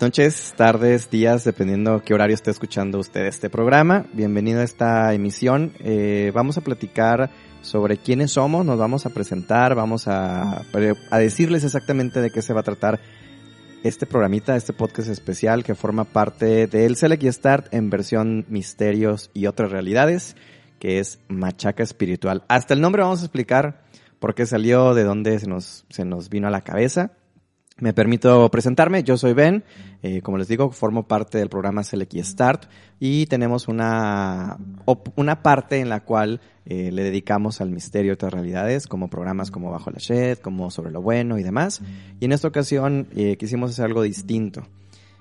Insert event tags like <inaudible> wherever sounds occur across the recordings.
noches, tardes, días, dependiendo qué horario esté escuchando usted este programa. Bienvenido a esta emisión. Eh, vamos a platicar sobre quiénes somos, nos vamos a presentar, vamos a, a decirles exactamente de qué se va a tratar este programita, este podcast especial que forma parte del Select y Start en versión Misterios y otras realidades, que es Machaca Espiritual. Hasta el nombre vamos a explicar por qué salió, de dónde se nos, se nos vino a la cabeza. Me permito presentarme, yo soy Ben, eh, como les digo, formo parte del programa Select y Start y tenemos una, una parte en la cual eh, le dedicamos al misterio de otras realidades, como programas como Bajo la Shed, como Sobre lo Bueno y demás. Y en esta ocasión eh, quisimos hacer algo distinto.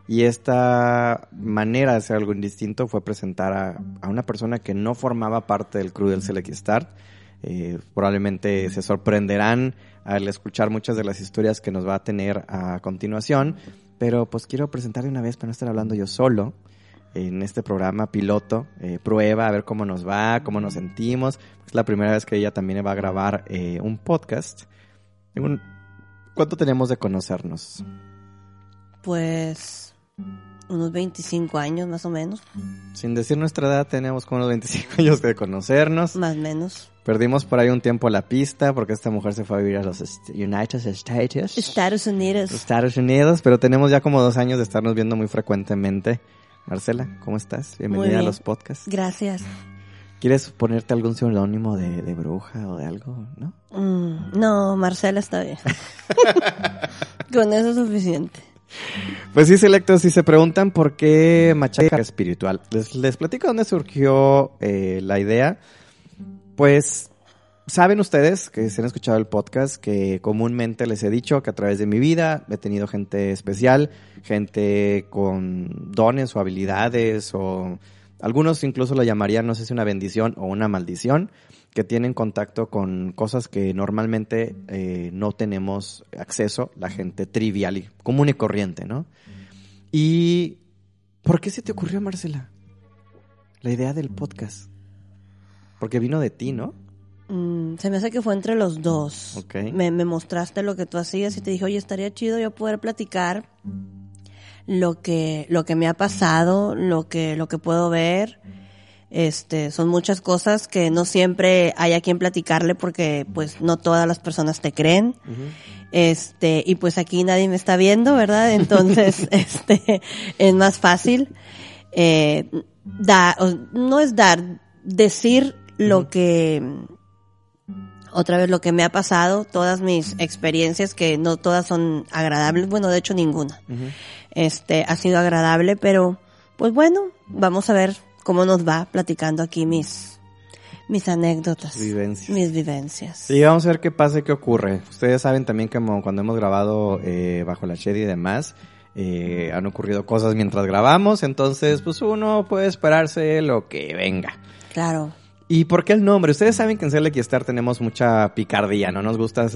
Y esta manera de hacer algo distinto fue presentar a, a una persona que no formaba parte del crew del Select y Start, eh, probablemente se sorprenderán al escuchar muchas de las historias que nos va a tener a continuación, pero pues quiero presentar de una vez para no estar hablando yo solo en este programa piloto, eh, prueba, a ver cómo nos va, cómo nos sentimos. Es la primera vez que ella también va a grabar eh, un podcast. Un... ¿Cuánto tenemos de conocernos? Pues unos 25 años más o menos. Sin decir nuestra edad, tenemos como unos 25 <laughs> años de conocernos. Más o menos. Perdimos por ahí un tiempo la pista porque esta mujer se fue a vivir a los United States. Estados Unidos. Estados Unidos, pero tenemos ya como dos años de estarnos viendo muy frecuentemente. Marcela, ¿cómo estás? Bienvenida a los podcasts. Gracias. ¿Quieres ponerte algún seudónimo de, de, bruja o de algo, no? Mm, no, Marcela está bien. <laughs> Con eso es suficiente. Pues sí, selectos, si se preguntan por qué machaca espiritual, les, les platico dónde surgió eh, la idea. Pues saben ustedes que se han escuchado el podcast que comúnmente les he dicho que a través de mi vida he tenido gente especial, gente con dones o habilidades o algunos incluso lo llamarían, no sé si una bendición o una maldición, que tienen contacto con cosas que normalmente eh, no tenemos acceso, la gente trivial y común y corriente, ¿no? ¿Y por qué se te ocurrió, Marcela? La idea del podcast. Porque vino de ti, ¿no? Mm, se me hace que fue entre los dos. Me, me mostraste lo que tú hacías y te dije, oye, estaría chido yo poder platicar lo que, lo que me ha pasado, lo que, lo que puedo ver. Este, son muchas cosas que no siempre hay a quien platicarle porque pues no todas las personas te creen. Este, y pues aquí nadie me está viendo, ¿verdad? <laughs> Entonces, <laughs> este, es más fácil, eh, dar, no es dar, decir lo que, otra vez lo que me ha pasado, todas mis experiencias que no todas son agradables, bueno, de hecho ninguna. Este, ha sido agradable, pero pues bueno, vamos a ver cómo nos va platicando aquí mis mis anécdotas, Vivencias. mis vivencias. Sí, vamos a ver qué pasa y qué ocurre. Ustedes saben también que cuando hemos grabado eh, bajo la shed y demás, eh, han ocurrido cosas mientras grabamos, entonces pues uno puede esperarse lo que venga. Claro. ¿Y por qué el nombre? Ustedes saben que en y Star tenemos mucha picardía, no nos gusta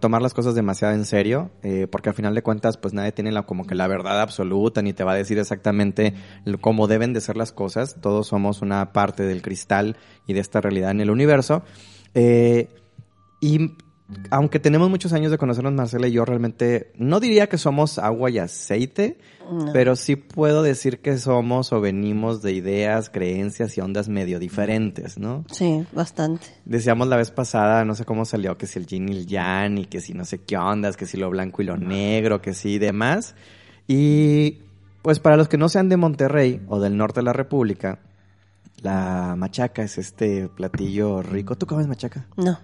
tomar las cosas demasiado en serio, eh, porque al final de cuentas pues nadie tiene la, como que la verdad absoluta ni te va a decir exactamente cómo deben de ser las cosas, todos somos una parte del cristal y de esta realidad en el universo. Eh, y aunque tenemos muchos años de conocernos, Marcela y yo, realmente no diría que somos agua y aceite, No. pero sí puedo decir que somos o venimos de ideas, creencias y ondas medio diferentes, ¿no? Sí, bastante. Decíamos la vez pasada, no sé cómo salió, que si el yin y el yang, y que si no sé qué ondas, que si lo blanco y lo negro, que si demás. Y pues para los que no sean de Monterrey o del norte de la República, la machaca es este platillo rico. ¿Tú comes machaca? No.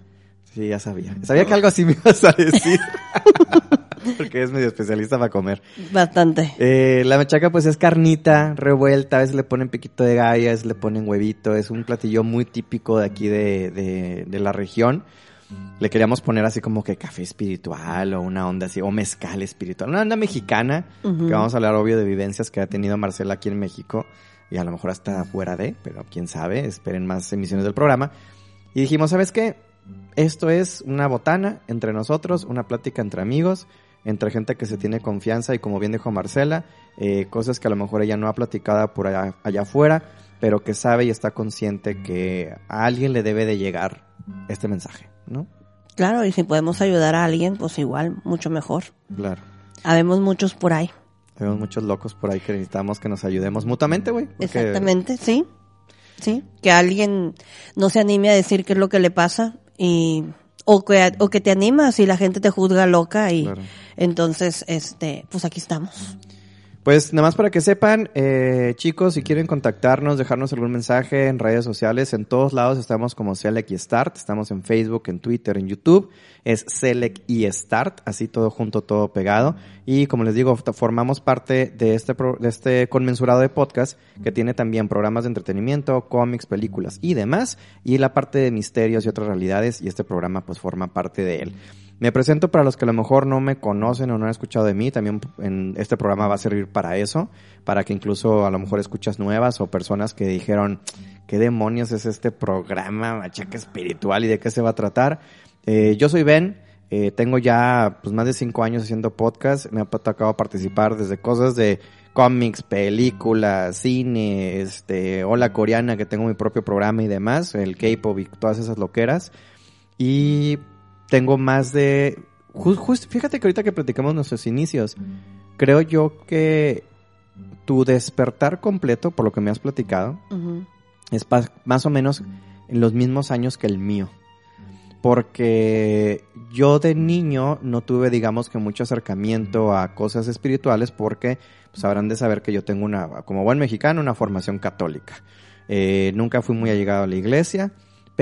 Sí, ya sabía. Sabía que algo así me ibas a decir. <laughs> Porque es medio especialista para comer. Bastante. Eh, la machaca pues es carnita revuelta, a veces le ponen piquito de gallo, a veces le ponen huevito, es un platillo muy típico de aquí de, de, de la región. Le queríamos poner así como que café espiritual o una onda así, o mezcal espiritual, una onda mexicana, Ujú. que vamos a hablar obvio de vivencias que ha tenido Marcela aquí en México y a lo mejor hasta fuera de, pero quién sabe, esperen más emisiones del programa. Y dijimos, ¿sabes qué? Esto es una botana entre nosotros, una plática entre amigos, entre gente que se tiene confianza y como bien dijo Marcela, eh, cosas que a lo mejor ella no ha platicado por allá, allá afuera, pero que sabe y está consciente que a alguien le debe de llegar este mensaje, ¿no? Claro, y si podemos ayudar a alguien, pues igual, mucho mejor. Claro. Habemos muchos por ahí. Tenemos muchos locos por ahí que necesitamos que nos ayudemos mutuamente, güey. porque- Exactamente, sí. Sí. Que alguien no se anime a decir qué es lo que le pasa y o que, o que te animas y la gente te juzga loca y Claro. entonces, este, pues aquí estamos. Pues nada más para que sepan, eh, chicos, si quieren contactarnos, dejarnos algún mensaje en redes sociales, en todos lados estamos como Select y Start, estamos en Facebook, en Twitter, en YouTube, es Select y Start, así todo junto, todo pegado. Y como les digo, formamos parte de este, pro- de este conmensurado de podcast que tiene también programas de entretenimiento, cómics, películas y demás, y la parte de misterios y otras realidades, y este programa pues forma parte de él. Me presento para los que a lo mejor no me conocen o no han escuchado de mí. También en este programa va a servir para eso, para que incluso a lo mejor escuchas nuevas o personas que dijeron, ¿qué demonios es este programa machaca espiritual y de qué se va a tratar? Eh, yo soy Ben, eh, tengo ya pues, más de cinco años haciendo podcast. Me ha tocado participar desde cosas de cómics, películas, cine, este, hola coreana, que tengo mi propio programa y demás, el K-pop y todas esas loqueras. Y tengo más de... ju- just- fíjate que ahorita que platicamos nuestros inicios, creo yo que tu despertar completo, por lo que me has platicado, es más o menos en los mismos años que el mío. Porque yo de niño no tuve, digamos que mucho acercamiento a cosas espirituales porque pues habrán de saber que yo tengo una, como buen mexicano, una formación católica. Eh, nunca fui muy allegado a la iglesia,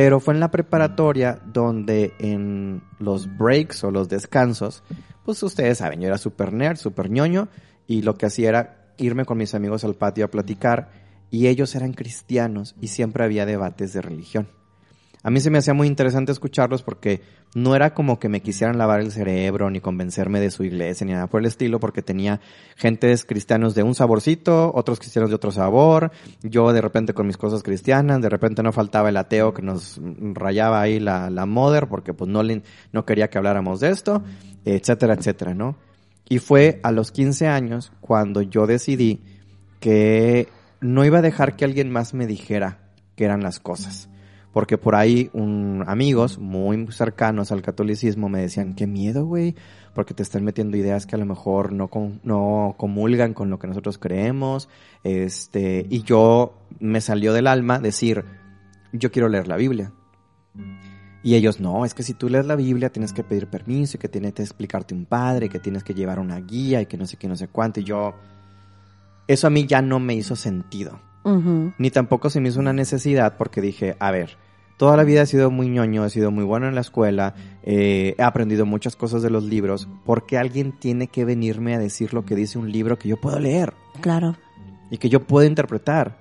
pero fue en la preparatoria donde en los breaks o los descansos, pues ustedes saben, yo era super nerd, super ñoño, y lo que hacía era irme con mis amigos al patio a platicar, y ellos eran cristianos y siempre había debates de religión. A mí se me hacía muy interesante escucharlos porque no era como que me quisieran lavar el cerebro ni convencerme de su iglesia ni nada por el estilo, porque tenía gentes cristianos de un saborcito, otros cristianos de otro sabor, yo de repente con mis cosas cristianas, de repente no faltaba el ateo que nos rayaba ahí la, la mother porque pues no, le, no quería que habláramos de esto, etcétera, etcétera, ¿no? Y fue a los 15 años cuando yo decidí que no iba a dejar que alguien más me dijera qué eran las cosas. Porque por ahí un, amigos muy cercanos al catolicismo me decían, qué miedo, güey, porque te están metiendo ideas que a lo mejor no, no comulgan con lo que nosotros creemos. Este, y yo me salió del alma decir, yo quiero leer la Biblia. Y ellos, no, es que si tú lees la Biblia tienes que pedir permiso y que tiene que explicarte un padre, que tienes que llevar una guía y que no sé qué, no sé cuánto. Y yo, eso a mí ya no me hizo sentido. Ni tampoco se me hizo una necesidad porque dije, a ver, toda la vida he sido muy ñoño, he sido muy bueno en la escuela, eh, he aprendido muchas cosas de los libros, ¿por qué alguien tiene que venirme a decir lo que dice un libro que yo puedo leer Claro. y que yo puedo interpretar?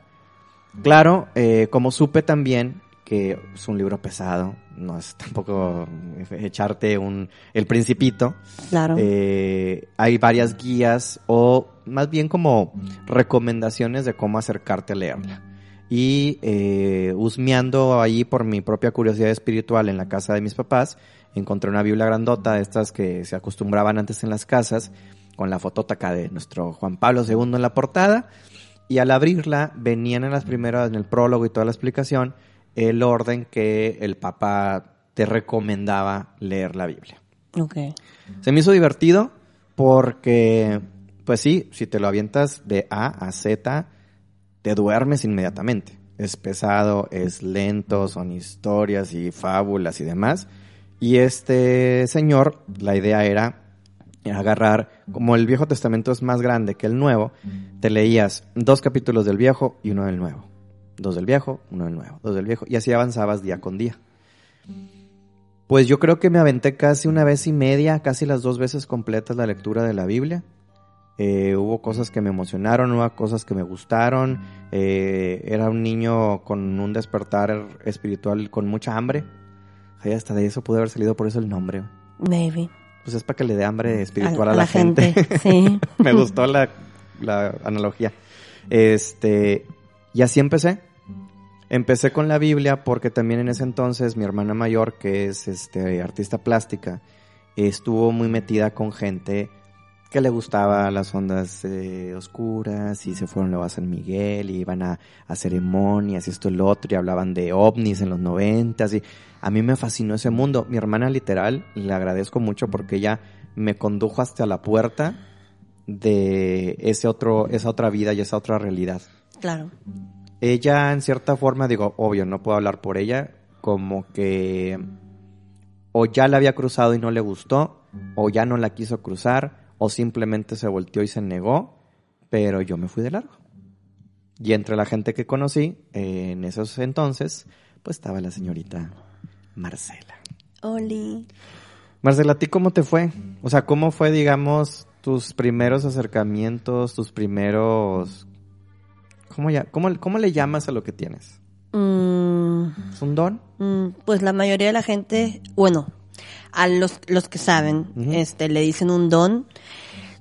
Claro, eh, como supe también que es un libro pesado, no es tampoco echarte un el principito, Claro. eh, hay varias guías o más bien como recomendaciones de cómo acercarte a leerla. Y eh, husmeando ahí por mi propia curiosidad espiritual en la casa de mis papás, encontré una Biblia grandota de estas que se acostumbraban antes en las casas, con la fotótaca de nuestro Juan Pablo II en la portada. Y al abrirla venían en las primeras, en el prólogo y toda la explicación, el orden que el Papa te recomendaba leer la Biblia. Ok. Se me hizo divertido porque, pues sí, si te lo avientas de A a Z, te duermes inmediatamente. Es pesado, es lento, son historias y fábulas y demás. Y este señor, la idea era agarrar, como el Viejo Testamento es más grande que el Nuevo, te leías dos capítulos del Viejo y uno del Nuevo. Dos del Viejo, uno del Nuevo. Dos del Viejo. Y así avanzabas día con día. Pues yo creo que me aventé casi una vez y media, casi las dos veces completas la lectura de la Biblia. Eh, hubo cosas que me emocionaron, hubo cosas que me gustaron. Eh, era un niño con un despertar espiritual con mucha hambre. Ay, hasta de eso pudo haber salido por eso el nombre. Maybe. Pues es para que le dé hambre espiritual a, la, gente. Sí. <laughs> me gustó la, la analogía. Este, y así empecé. Empecé con la Biblia porque también en ese entonces mi hermana mayor, que es este artista plástica, estuvo muy metida con gente que le gustaba las ondas eh, oscuras y se fueron luego a San Miguel y iban a, a ceremonias y esto y lo otro y hablaban de ovnis en los noventas y a mí me fascinó ese mundo. Mi hermana literal, le agradezco mucho porque ella me condujo hasta la puerta de ese otro, esa otra vida y esa otra realidad. Claro. Ella, en cierta forma, digo, obvio, no puedo hablar por ella, como que o ya la había cruzado y no le gustó, o ya no la quiso cruzar, o simplemente se volteó y se negó, pero yo me fui de largo. Y entre la gente que conocí eh, en esos entonces, pues estaba la señorita Marcela. Oli. Marcela, ¿a ti cómo te fue? O sea, ¿cómo fue, digamos, tus primeros acercamientos, tus primeros... ¿Cómo, ya, cómo, cómo le llamas a lo que tienes? Mm, ¿Es un don? mm, pues la mayoría de la gente, bueno, a los, los que saben, Ujú. este, le dicen un don.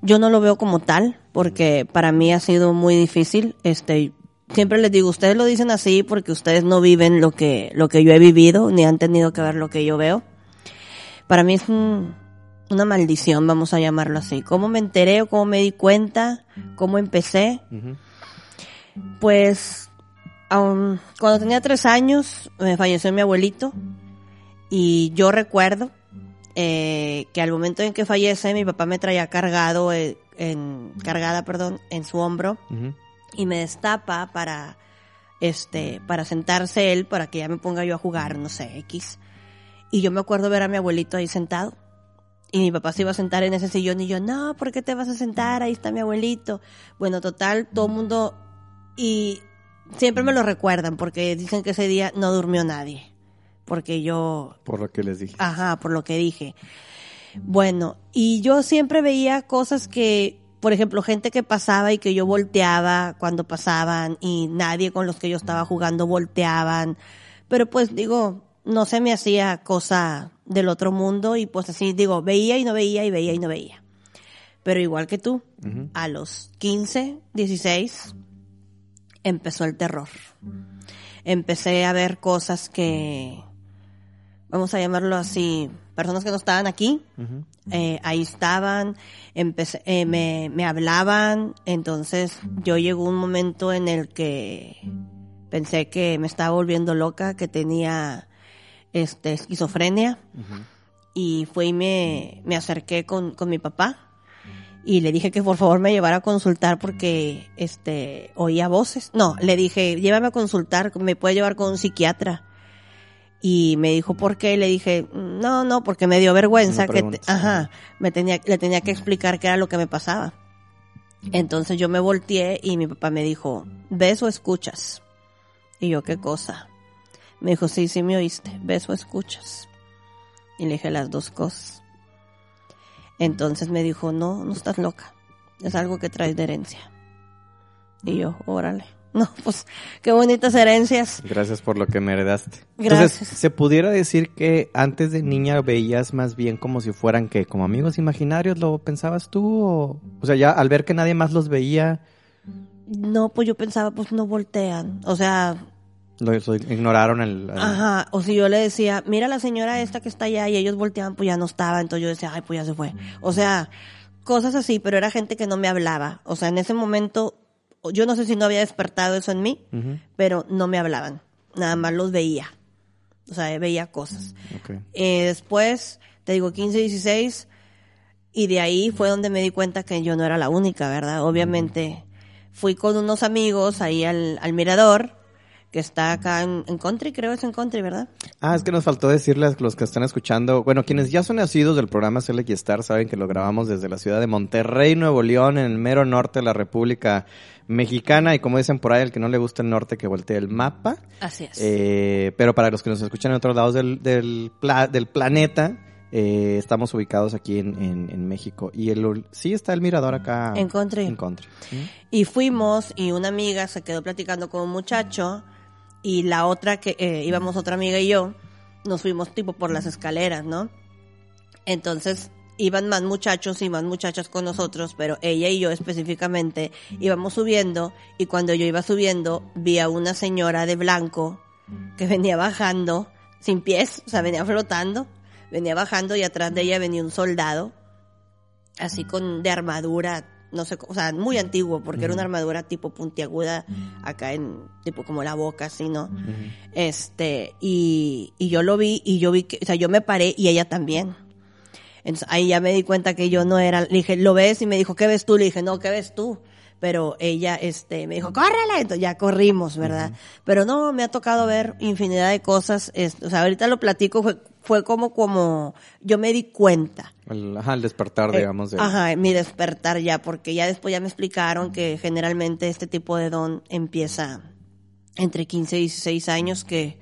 Yo no lo veo como tal, porque para mí ha sido muy difícil. Este, siempre les digo, ustedes lo dicen así porque ustedes no viven lo que, lo que yo he vivido, ni han tenido que ver lo que yo veo. Para mí es un- una maldición, vamos a llamarlo así. ¿Cómo me enteré o cómo me di cuenta? ¿Cómo empecé? Ujú. Pues aun- cuando tenía tres años me falleció mi abuelito. Y yo recuerdo eh, que al momento en que fallece mi papá me traía cargado eh, en cargada perdón en su hombro. Y me destapa para este para sentarse él para que ya me ponga yo a jugar no sé x. Y yo me acuerdo ver a mi abuelito ahí sentado. Y mi papá se iba a sentar en ese sillón y yo no ¿por qué te vas a sentar ahí está mi abuelito bueno total todo el mundo y siempre me lo recuerdan porque dicen que ese día no durmió nadie porque yo Por lo que les dije. Ajá, por lo que dije. Bueno, y yo siempre veía cosas que, por ejemplo, gente que pasaba y que yo volteaba cuando pasaban y nadie con los que yo estaba jugando volteaban. Pero pues digo, no se me hacía cosa del otro mundo y pues así digo, veía y no veía y veía y no veía. Pero igual que tú, Ujú. a los 15, 16, empezó el terror. Empecé a ver cosas que, vamos a llamarlo así, personas que no estaban aquí, eh, ahí estaban, empecé, eh, me, me hablaban, entonces yo llegó un momento en el que pensé que me estaba volviendo loca, que tenía este esquizofrenia. Y fue y me, me acerqué con, con mi papá y le dije que por favor me llevara a consultar porque este oía voces. No, le dije, llévame a consultar, me puede llevar con un psiquiatra. Y me dijo, ¿por qué? Y le dije, no, no, porque me dio vergüenza No que, te- ajá, me tenía, le tenía que explicar qué era lo que me pasaba. Entonces yo me volteé y mi papá me dijo, ¿ves o escuchas? Y yo, ¿qué cosa? Me dijo, sí, sí me oíste, ¿ves o escuchas? Y le dije las dos cosas. Entonces me dijo, no, no estás loca. Es algo que traes de herencia. Y yo, órale. <laughs> No, pues, qué bonitas herencias. Gracias por lo que me heredaste. Gracias. Entonces, ¿se pudiera decir que antes de niña veías más bien como si fueran que como amigos imaginarios lo pensabas tú? O, o sea, ya al ver que nadie más los veía, No, pues yo pensaba, pues no voltean. O sea, lo, ignoraron el... el- ajá. O si yo le decía, mira la señora esta que está allá y ellos volteaban, pues ya no estaba. Entonces yo decía, ay, pues ya se fue. O sea, cosas así, pero era gente que no me hablaba. O sea, en ese momento, yo no sé si no había despertado eso en mí, pero no me hablaban. Nada más los veía. O sea, veía cosas. Ok. Eh, después, te digo, 15, 16, y de ahí fue donde me di cuenta que yo no era la única, ¿verdad? Obviamente, fui con unos amigos ahí al, al mirador, que está acá en, en Country, creo es en Country, ¿verdad? Ah, es que nos faltó decirles los que están escuchando, bueno, quienes ya son nacidos del programa Select Star saben que lo grabamos desde la ciudad de Monterrey, Nuevo León, en el mero norte de la República Mexicana, y como dicen por ahí, el que no le gusta el norte que voltee el mapa. Así es. Eh, pero para los que nos escuchan en otros lados del, del, pla- del planeta, eh, estamos ubicados aquí en, en, en México. Y el, sí está el mirador acá. En Country. En Country. Y fuimos y una amiga se quedó platicando con un muchacho y la otra que eh, íbamos otra amiga y yo nos fuimos tipo por las escaleras, ¿no? Entonces iban más muchachos y más muchachas con nosotros, pero ella y yo específicamente íbamos subiendo y cuando yo iba subiendo vi a una señora de blanco que venía bajando sin pies, o sea, venía flotando, venía bajando y atrás de ella venía un soldado así con de armadura, no sé, o sea, muy antiguo, porque era una armadura tipo puntiaguda, acá en, tipo como la boca, así, ¿no? Este, y, y yo lo vi, y yo vi que, o sea, yo me paré y ella también. Entonces ahí ya me di cuenta que yo no era, le dije, ¿lo ves? Y me dijo, ¿qué ves tú? Le dije, no, ¿qué ves tú? Pero ella, este, me dijo, córrele, entonces ya corrimos, ¿verdad? Pero no, me ha tocado ver infinidad de cosas, es- o sea, ahorita lo platico, fue, fue como, como, yo me di cuenta. El, ajá, el despertar, Eh, digamos. De, Ajá, mi despertar ya, porque ya después ya me explicaron que generalmente este tipo de don empieza entre 15 y 16 años, que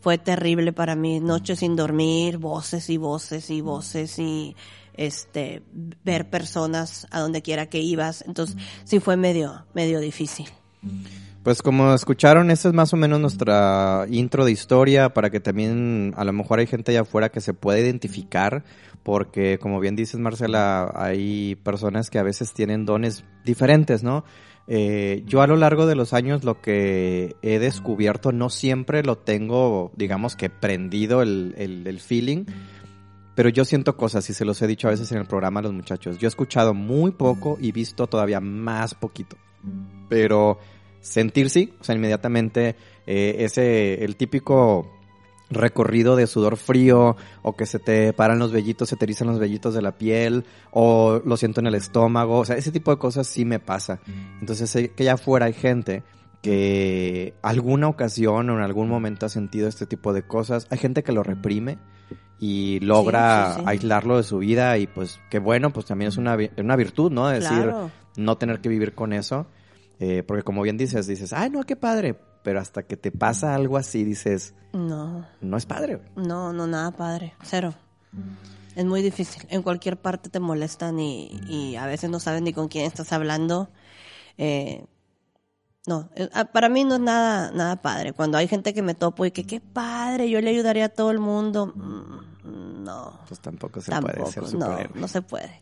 fue terrible para mí, noches sin dormir, voces y voces y voces y este ver personas a donde quiera que ibas, entonces sí fue medio medio difícil. Pues como escucharon, esta es más o menos nuestra intro de historia para que también a lo mejor hay gente allá afuera que se pueda identificar, porque como bien dices Marcela, hay personas que a veces tienen dones diferentes, ¿no? Eh, yo a lo largo de los años lo que he descubierto no siempre lo tengo, digamos que prendido el, el, el feeling, pero yo siento cosas y se los he dicho a veces en el programa a los muchachos. Yo he escuchado muy poco y visto todavía más poquito. Pero sentir sí, o sea, inmediatamente eh, ese, el típico recorrido de sudor frío o que se te paran los vellitos, se te erizan los vellitos de la piel o lo siento en el estómago, o sea, ese tipo de cosas sí me pasa. Entonces sé que allá afuera hay gente que alguna ocasión o en algún momento ha sentido este tipo de cosas. Hay gente que lo reprime y logra sí, sí. aislarlo de su vida y pues qué bueno, pues también es una, una virtud, ¿no? De decir, Claro. no tener que vivir con eso. Eh, porque como bien dices, dices, ay, no, qué padre. Pero hasta que te pasa algo así, dices, No, no es padre. güey". no, no nada padre, cero. Es muy difícil. En cualquier parte te molestan y, y a veces no saben ni con quién estás hablando. Eh, no, eh, ah, para mí no es nada, nada padre. Cuando hay gente que me topo y que qué padre, yo le ayudaría a todo el mundo. Mm, No, Pues tampoco se tampoco, puede ser no, no se puede.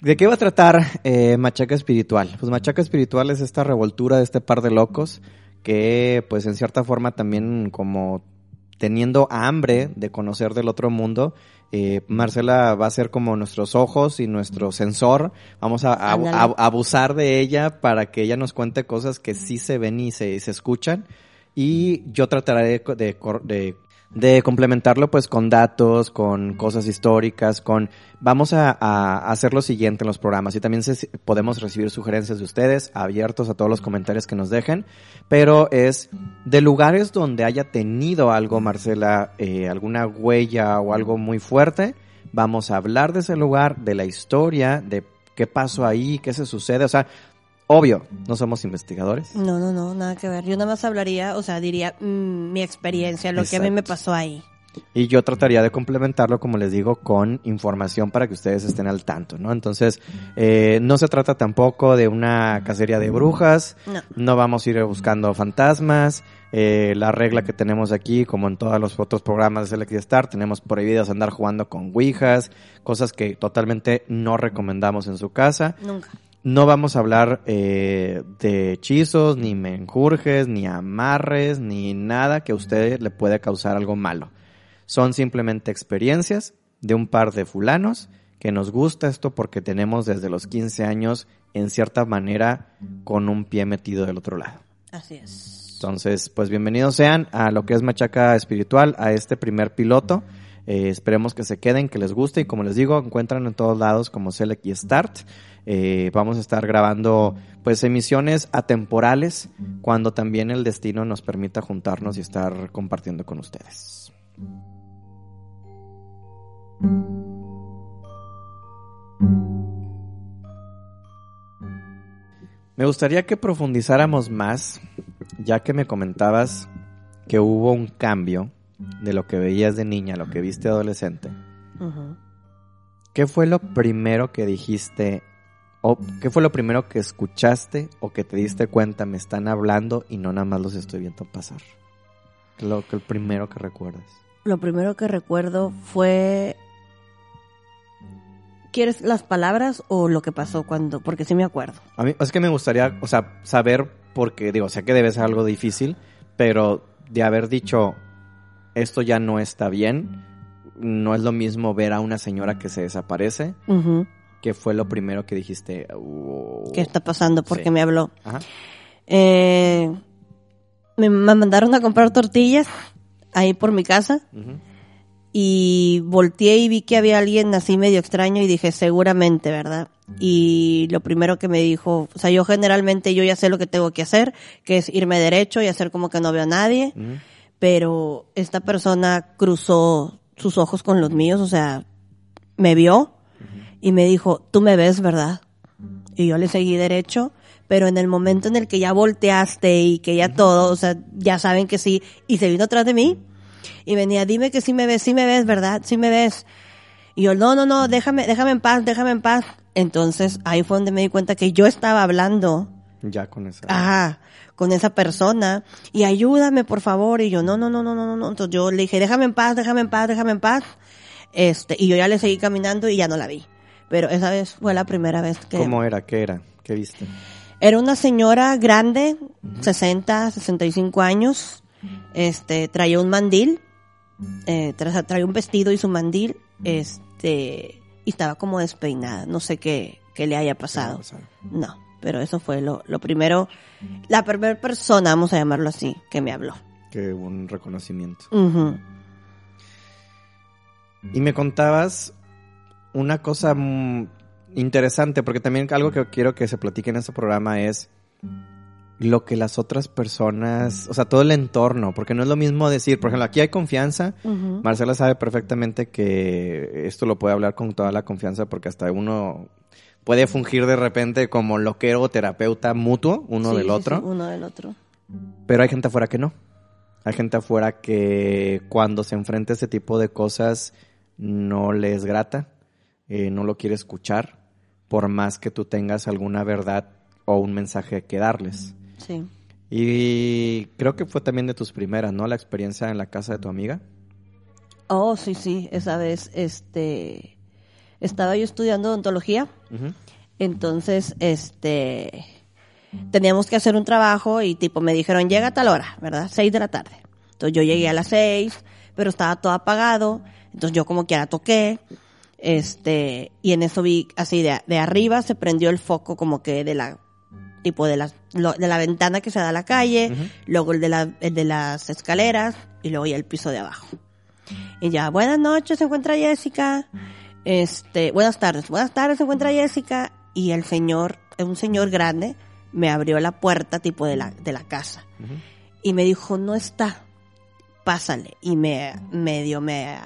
¿De qué va a tratar eh, Machaca Espiritual? Pues Machaca Espiritual es esta revoltura de este par de locos que pues en cierta forma también como teniendo hambre de conocer del otro mundo, eh, Marcela va a ser como nuestros ojos y nuestro sensor. Vamos a, a- Ándale. a- abusar de ella para que ella nos cuente cosas que sí se ven y se, y se escuchan. Y yo trataré de, de de- de complementarlo pues con datos, con cosas históricas, con... Vamos a, hacer lo siguiente en los programas. Y también podemos recibir sugerencias de ustedes, abiertos a todos los comentarios que nos dejen, pero es de lugares donde haya tenido algo, Marcela, eh, alguna huella o algo muy fuerte, vamos a hablar de ese lugar, de la historia, de qué pasó ahí, qué se sucede, o sea, obvio, no somos investigadores. No, no, no, nada que ver. Yo nada más hablaría, o sea, diría mm, mi experiencia, lo que a mí me pasó ahí. Y yo trataría de complementarlo, como les digo, con información para que ustedes estén al tanto, ¿no? Entonces, eh, no se trata tampoco de una cacería de brujas, No. no vamos a ir buscando fantasmas. eh, la regla que tenemos aquí, como en todos los otros programas de Select Star, tenemos prohibidos andar jugando con ouijas, cosas que totalmente no recomendamos en su casa. Nunca. No vamos a hablar eh, de hechizos, ni menjurjes, ni amarres, ni nada que a usted le pueda causar algo malo. Son simplemente experiencias de un par de fulanos que nos gusta esto porque tenemos desde los 15 años, en cierta manera, con un pie metido del otro lado. Así es. Entonces, pues bienvenidos sean a lo que es Machaca Espiritual, a este primer piloto. Eh, esperemos que se queden, que les guste y como les digo, encuentran en todos lados como Select y Start. Eh, vamos a estar grabando pues emisiones atemporales cuando también el destino nos permita juntarnos y estar compartiendo con ustedes. Me gustaría que profundizáramos más, ya que me comentabas que hubo un cambio de lo que veías de niña a lo que viste adolescente. ¿Qué fue lo primero que dijiste o qué fue lo primero que escuchaste o que te diste cuenta me están hablando y no nada más los estoy viendo pasar? Lo que el primero que recuerdas. Lo primero que recuerdo fue... ¿Quieres las palabras o lo que pasó cuando? Porque sí me acuerdo. A mí es que me gustaría, o sea, saber porque digo, sé que debe ser algo difícil, pero de haber dicho esto ya no está bien, no es lo mismo ver a una señora que se desaparece, Ujú. Que fue lo primero que dijiste. "Oh". ¿Qué está pasando? ¿Por Sí. qué me habló? Ajá. Eh, me, mandaron a comprar tortillas ahí por mi casa y volteé y vi que había alguien así medio extraño y dije seguramente, ¿verdad? Y lo primero que me dijo, o sea, yo generalmente yo ya sé lo que tengo que hacer, que es irme derecho y hacer como que no veo a nadie, pero esta persona cruzó sus ojos con los míos, o sea, me vio y me dijo, tú me ves, ¿verdad? Y yo le seguí derecho, pero en el momento en el que ya volteaste y que ya todo, o sea, ya saben que sí, y se vino atrás de mí y venía, dime que sí me ves, sí me ves, ¿verdad? Sí me ves. Y yo, no, no, no, déjame, déjame en paz, déjame en paz. Entonces ahí fue donde me di cuenta que yo estaba hablando Ya con esa. ajá, con esa persona y ayúdame por favor y yo no no no no no no no entonces yo le dije déjame en paz déjame en paz déjame en paz este y yo ya le seguí caminando y ya no la vi pero esa vez fue la primera vez que ¿Cómo era? ¿Qué era? ¿Qué viste? era una señora grande 60 65 años este traía un mandil eh, tra- traía un vestido y su mandil este y estaba como despeinada no sé qué qué le haya pasado no, pero eso fue lo, lo primero, la primera persona, vamos a llamarlo así, que me habló. Que un reconocimiento. Y me contabas una cosa mm, interesante, porque también algo que quiero que se platique en este programa es lo que las otras personas, o sea, todo el entorno, porque no es lo mismo decir, por ejemplo, aquí hay confianza. Marcela sabe perfectamente que esto lo puede hablar con toda la confianza porque hasta uno puede fungir de repente como loquero o terapeuta mutuo uno Sí, del otro, sí, uno del otro. pero hay gente afuera que no. Hay gente afuera que cuando se enfrenta a este tipo de cosas no le es grata, eh, no lo quiere escuchar, por más que tú tengas alguna verdad o un mensaje que darles. Sí. Y creo que fue también de tus primeras, ¿no? La experiencia en la casa de tu amiga. Oh, sí, sí, esa vez, este, estaba yo estudiando odontología, entonces, este, teníamos que hacer un trabajo y tipo me dijeron, llega a tal hora, ¿verdad? Seis de la tarde. Entonces yo llegué a las seis, pero estaba todo apagado, entonces yo como quiera toqué, este, y en eso vi así de, de arriba se prendió el foco como que de la, tipo de la, lo- de la ventana que se da a la calle, luego el de, la, el de las escaleras y luego ya el piso de abajo. Y ya, buenas noches, se encuentra Jessica. Este, buenas tardes, buenas tardes, se encuentra Jessica. Y el señor, un señor grande, me abrió la puerta tipo de la, de la casa. Y me dijo, no está, pásale. Y me, me dio, me,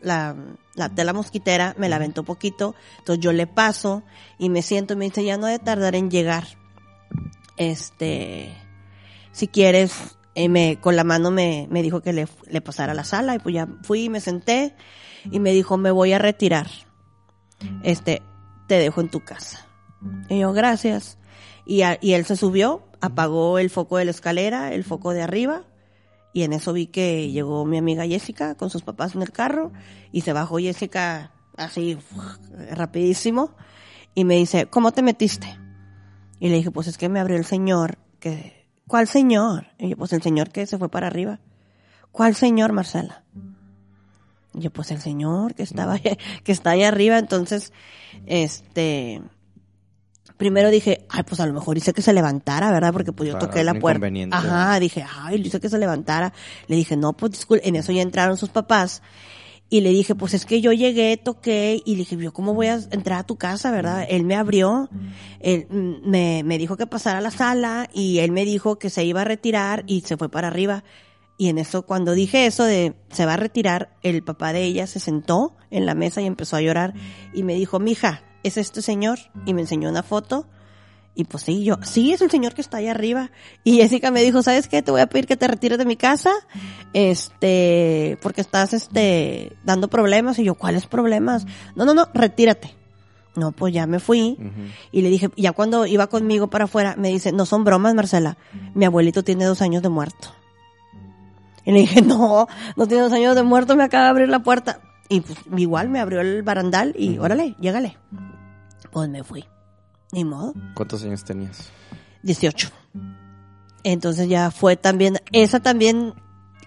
la, la tela mosquitera, me la aventó poquito. Entonces yo le paso y me siento y me dice, ya no de tardar en llegar. Este, si quieres, eh, me, con la mano me, me dijo que le, le pasara a la sala y pues ya fui y me senté y me dijo, me voy a retirar. Este, te dejo en tu casa. Y yo, gracias. Y, a- y él se subió, apagó el foco de la escalera, el foco de arriba, y en eso vi que llegó mi amiga Jessica con sus papás en el carro, y se bajó Jessica así, rapidísimo, y me dice, ¿cómo te metiste? Y le dije, pues es que me abrió el señor, que, ¿cuál señor? Y yo, pues el señor que se fue para arriba. ¿Cuál señor, Marcela? Y yo, pues el señor que estaba, <laughs> que está ahí arriba, entonces, este, primero dije, ay, pues a lo mejor hice que se levantara, ¿verdad? Porque pues yo Para toqué la puerta. Ajá, dije, ay, hice que se levantara. Le dije, no, pues disculpe, en eso ya entraron sus papás. Y le dije, pues es que yo llegué, toqué, y le dije, yo cómo voy a entrar a tu casa, ¿verdad? Él me abrió, él mm, me, me dijo que pasara a la sala, y él me dijo que se iba a retirar, y se fue para arriba. Y en eso, cuando dije eso de se va a retirar, el papá de ella se sentó en la mesa y empezó a llorar, y me dijo, mija, ¿es este señor? Y me enseñó una foto, y pues sí, yo, sí, es el señor que está ahí arriba. Y Jessica me dijo, ¿sabes qué? Te voy a pedir que te retires de mi casa, este, porque estás, este, dando problemas. Y yo, ¿cuáles problemas? No, no, no, retírate. No, pues ya me fui. Y le dije, ya cuando iba conmigo para afuera, me dice, no son bromas, Marcela. Mi abuelito tiene dos años de muerto. Y le dije, <laughs> no, no tiene dos años de muerto, me acaba de abrir la puerta. Y pues igual me abrió el barandal y órale, llégale. Pues me fui. Ni modo. ¿Cuántos años tenías? 18. Entonces ya fue también, esa también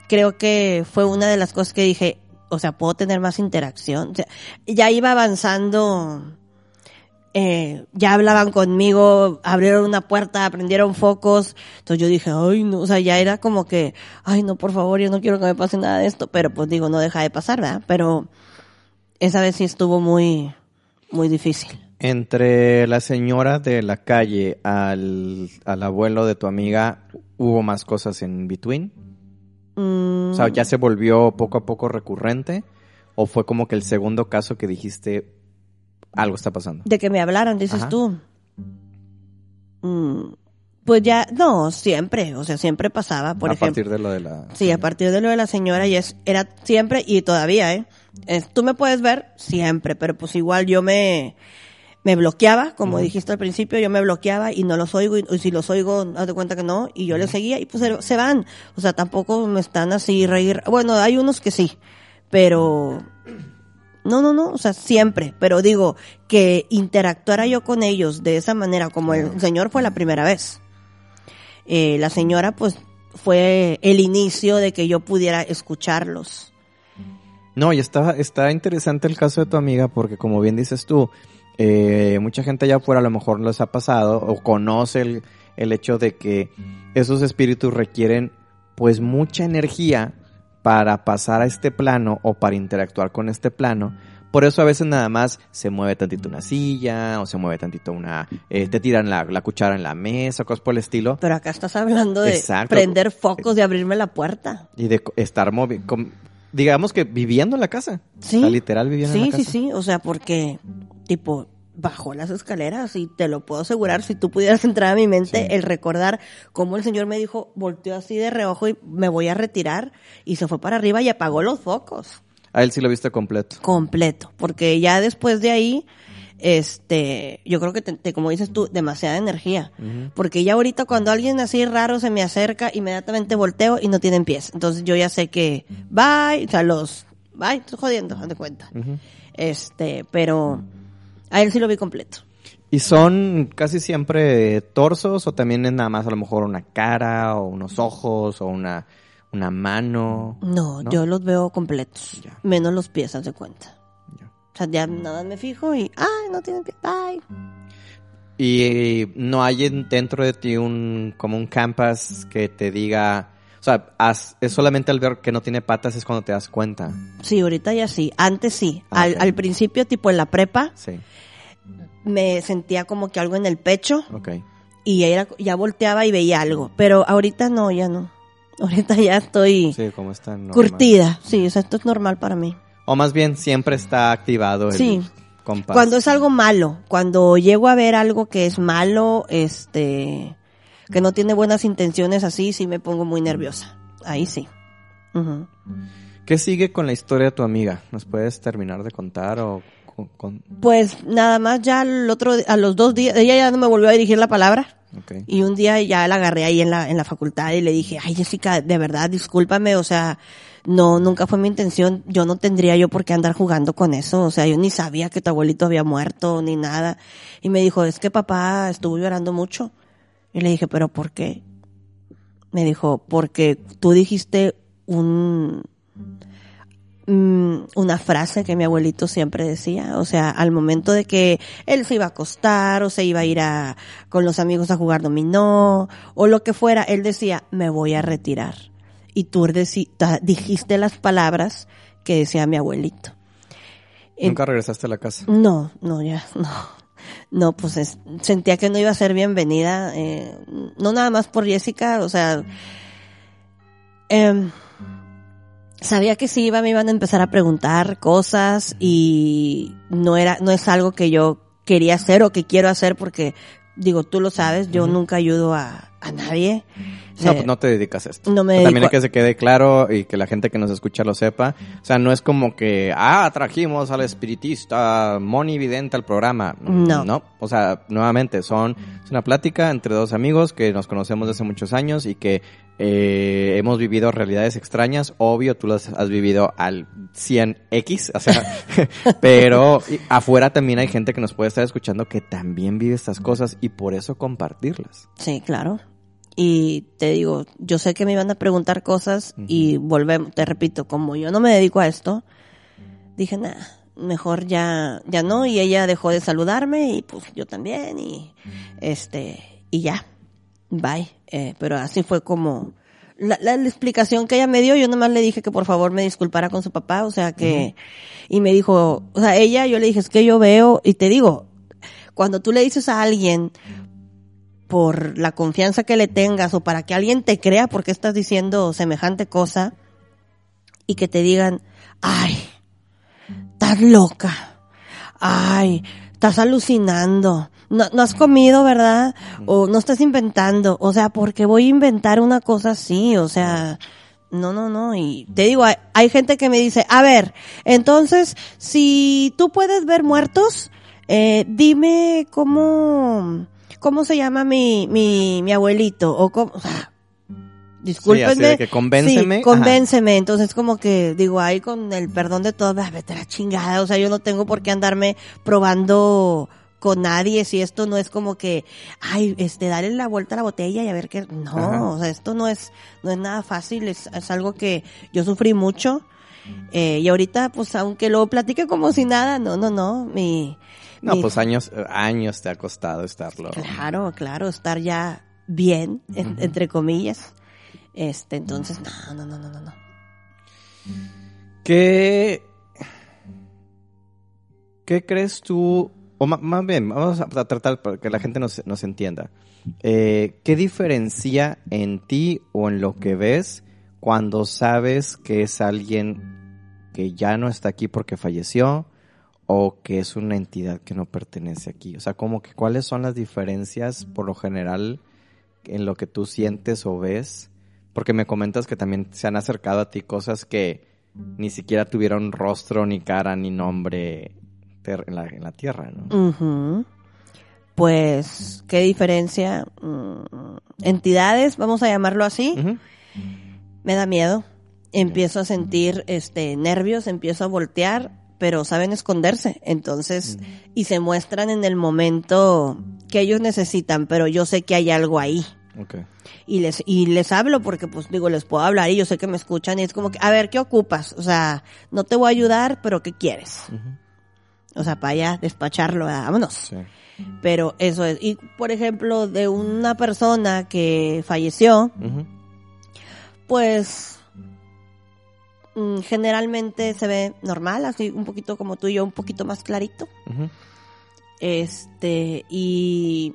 creo que fue una de las cosas que dije, o sea, puedo tener más interacción. O sea, ya iba avanzando, eh, ya hablaban conmigo, abrieron una puerta, prendieron focos. Entonces yo dije, ay, no, o sea, ya era como que, ay, no, por favor, yo no quiero que me pase nada de esto. Pero pues digo, no deja de pasar, ¿verdad? Pero esa vez sí estuvo muy, muy difícil. Entre la señora de la calle al, al abuelo de tu amiga, ¿hubo más cosas en between? Mm, O sea, ¿ya se volvió poco a poco recurrente? ¿O fue como que el segundo caso que dijiste, algo está pasando? De que me hablaran, dices Ajá. tú. Mm, pues ya, no, siempre, o sea, siempre pasaba, por a ejemplo. partir de lo de la... Sí, a partir de lo de la señora, y es, era siempre, y todavía, ¿eh? Es- tú me puedes ver siempre, pero pues igual yo me, me bloqueaba, como dijiste al principio, yo me bloqueaba y no los oigo, y, y si los oigo, haz de cuenta que no, y yo les seguía, y pues se van. O sea, tampoco me están así reír. Bueno, hay unos que sí, pero no, no, no, o sea, siempre. Pero digo, que interactuara yo con ellos de esa manera, como el señor fue la primera vez. Eh, la señora, pues, fue el inicio de que yo pudiera escucharlos. No, y está, está interesante el caso de tu amiga porque como bien dices tú, eh, mucha gente allá afuera a lo mejor les ha pasado o conoce el, el hecho de que esos espíritus requieren pues mucha energía para pasar a este plano o para interactuar con este plano. Por eso a veces nada más se mueve tantito una silla o se mueve tantito una... eh, te tiran la, la cuchara en la mesa, cosas por el estilo. Pero acá estás hablando de Exacto. prender focos, de abrirme la puerta. Y de estar moviendo... Digamos que viviendo en la casa. Sí. O sea, literal viviendo en Sí, la sí, casa. sí, o sea, porque, tipo, bajó las escaleras y te lo puedo asegurar, si tú pudieras entrar a mi mente, el recordar cómo el señor me dijo, volteó así de reojo y me voy a retirar, y se fue para arriba y apagó los focos. A él sí lo viste completo. completo, porque ya después de ahí, este, yo creo que te, te- como dices tú, demasiada energía, porque ya ahorita cuando alguien así raro se me acerca, inmediatamente volteo y no tienen pies, entonces yo ya sé que, bye, o sea, los, bye, estoy jodiendo, haz de cuenta, este, pero a él sí lo vi completo. ¿Y son casi siempre torsos o también es nada más a lo mejor una cara o unos ojos o una, una mano? No, ¿No? yo los veo completos, Ya. menos los pies, haz de cuenta. Ya. O sea, ya nada más me fijo y, ay, no tienen pies, bye. Y no hay en- dentro de ti un como un campus que te diga, o sea, es solamente al ver que no tiene patas es cuando te das cuenta. Sí, ahorita ya sí, antes sí, Ah, al, principio, tipo en la prepa, Sí. me sentía como que algo en el pecho Ok. y era, ya volteaba y veía algo. Pero ahorita no, ya no. <laughs> Ahorita ya estoy Sí, como está curtida. Sí, o sea, esto es normal para mí. O más bien siempre está activado el Sí. compás. Cuando es algo malo, cuando llego a ver algo que es malo, este, que no tiene buenas intenciones así, sí me pongo muy nerviosa. Ahí sí. Ujú. ¿Qué sigue con la historia de tu amiga? ¿Nos puedes terminar de contar o con- con- Pues nada más ya el otro, a los dos días, ella ya no me volvió a dirigir la palabra. ok. Y un día ya la agarré ahí en la, en la facultad y le dije, ay Jessica, de verdad, discúlpame, o sea, no, nunca fue mi intención, yo no tendría yo por qué andar jugando con eso, o sea, yo ni sabía que tu abuelito había muerto, ni nada. Y me dijo, es que papá estuvo llorando mucho. Y le dije, pero ¿por qué? Me dijo, porque tú dijiste un, mm, una frase que mi abuelito siempre decía, o sea, al momento de que él se iba a acostar o se iba a ir a, con los amigos a jugar dominó o lo que fuera, él decía, me voy a retirar. Y tú dijiste las palabras que decía mi abuelito. Nunca regresaste a la casa. no, no, ya, no. No, pues es- sentía que no iba a ser bienvenida, eh, no nada más por Jessica, o sea, em, sabía que si iba me iban a empezar a preguntar cosas y no era, no es algo que yo quería hacer o que quiero hacer porque, digo, tú lo sabes, yo nunca ayudo a, a nadie. No, Eh, pues no te dedicas a esto. no me También hay que se quede claro y que la gente que nos escucha lo sepa. O sea, no es como que, ah, trajimos al espiritista Moni Vidente al programa. No. No. O sea, nuevamente, son, es una plática entre dos amigos que nos conocemos desde hace muchos años y que eh, hemos vivido realidades extrañas. Obvio, tú las has vivido al 100x, o sea, <laughs> <laughs> pero afuera también hay gente que nos puede estar escuchando que también vive estas cosas y por eso compartirlas. Sí, claro. Y te digo, yo sé que me iban a preguntar cosas y volvemos, te repito, como yo no me dedico a esto, dije, nada, mejor ya, ya no, y ella dejó de saludarme y pues yo también y este, y ya, bye. Eh, pero así fue como, la, la, la explicación que ella me dio, yo nomás le dije que por favor me disculpara con su papá, o sea que, y me dijo, o sea, ella, yo le dije, es que yo veo, y te digo, cuando tú le dices a alguien, por la confianza que le tengas o para que alguien te crea porque estás diciendo semejante cosa y que te digan, ay, estás loca, ay, estás alucinando, no, no has comido, ¿verdad? O no estás inventando, o sea, porque voy a inventar una cosa así, o sea, no, no, no, y te digo, hay, hay gente que me dice, a ver, entonces, si tú puedes ver muertos, eh, dime cómo, cómo se llama mi, mi, mi abuelito, o cómo, o sea, discúlpenme. Sí, así de que convénceme, Sí, convénceme. Entonces, como que digo, ahí con el perdón de todo, ah, vete a la chingada. O sea, yo no tengo por qué andarme probando con nadie si esto no es como que, ay, este, darle la vuelta a la botella y a ver qué. No, Ajá. o sea, esto no es, no es nada fácil. Es, es algo que yo sufrí mucho. Eh, y ahorita, pues, aunque lo platique como si nada, no, no, no. Mi, No, pues años, años te ha costado estarlo. Claro, claro, estar ya bien, en- entre comillas. Este, entonces, no, no, no, no, no, no. ¿Qué, qué crees tú? O más bien, vamos a tratar para que la gente nos, nos entienda. Eh, ¿Qué diferencia en ti o en lo que ves cuando sabes que es alguien que ya no está aquí porque falleció o que es una entidad que no pertenece aquí? O sea, como que cuáles son las diferencias por lo general en lo que tú sientes o ves? Porque me comentas que también se han acercado a ti cosas que ni siquiera tuvieron rostro, ni cara, ni nombre en la, en la tierra, ¿no? Pues, ¿qué diferencia? Mm, entidades, vamos a llamarlo así, me da miedo. Empiezo a sentir este nervios, empiezo a voltear, pero saben esconderse. Entonces, y se muestran en el momento que ellos necesitan, pero yo sé que hay algo ahí. Ok. y les y les hablo porque pues digo les puedo hablar y yo sé que me escuchan y es como que a ver qué ocupas o sea no te voy a ayudar pero qué quieres o sea para allá despacharlo ¿verdad? vámonos Sí. pero eso es y por ejemplo de una persona que falleció pues generalmente se ve normal así un poquito como tú y yo un poquito más clarito. Este y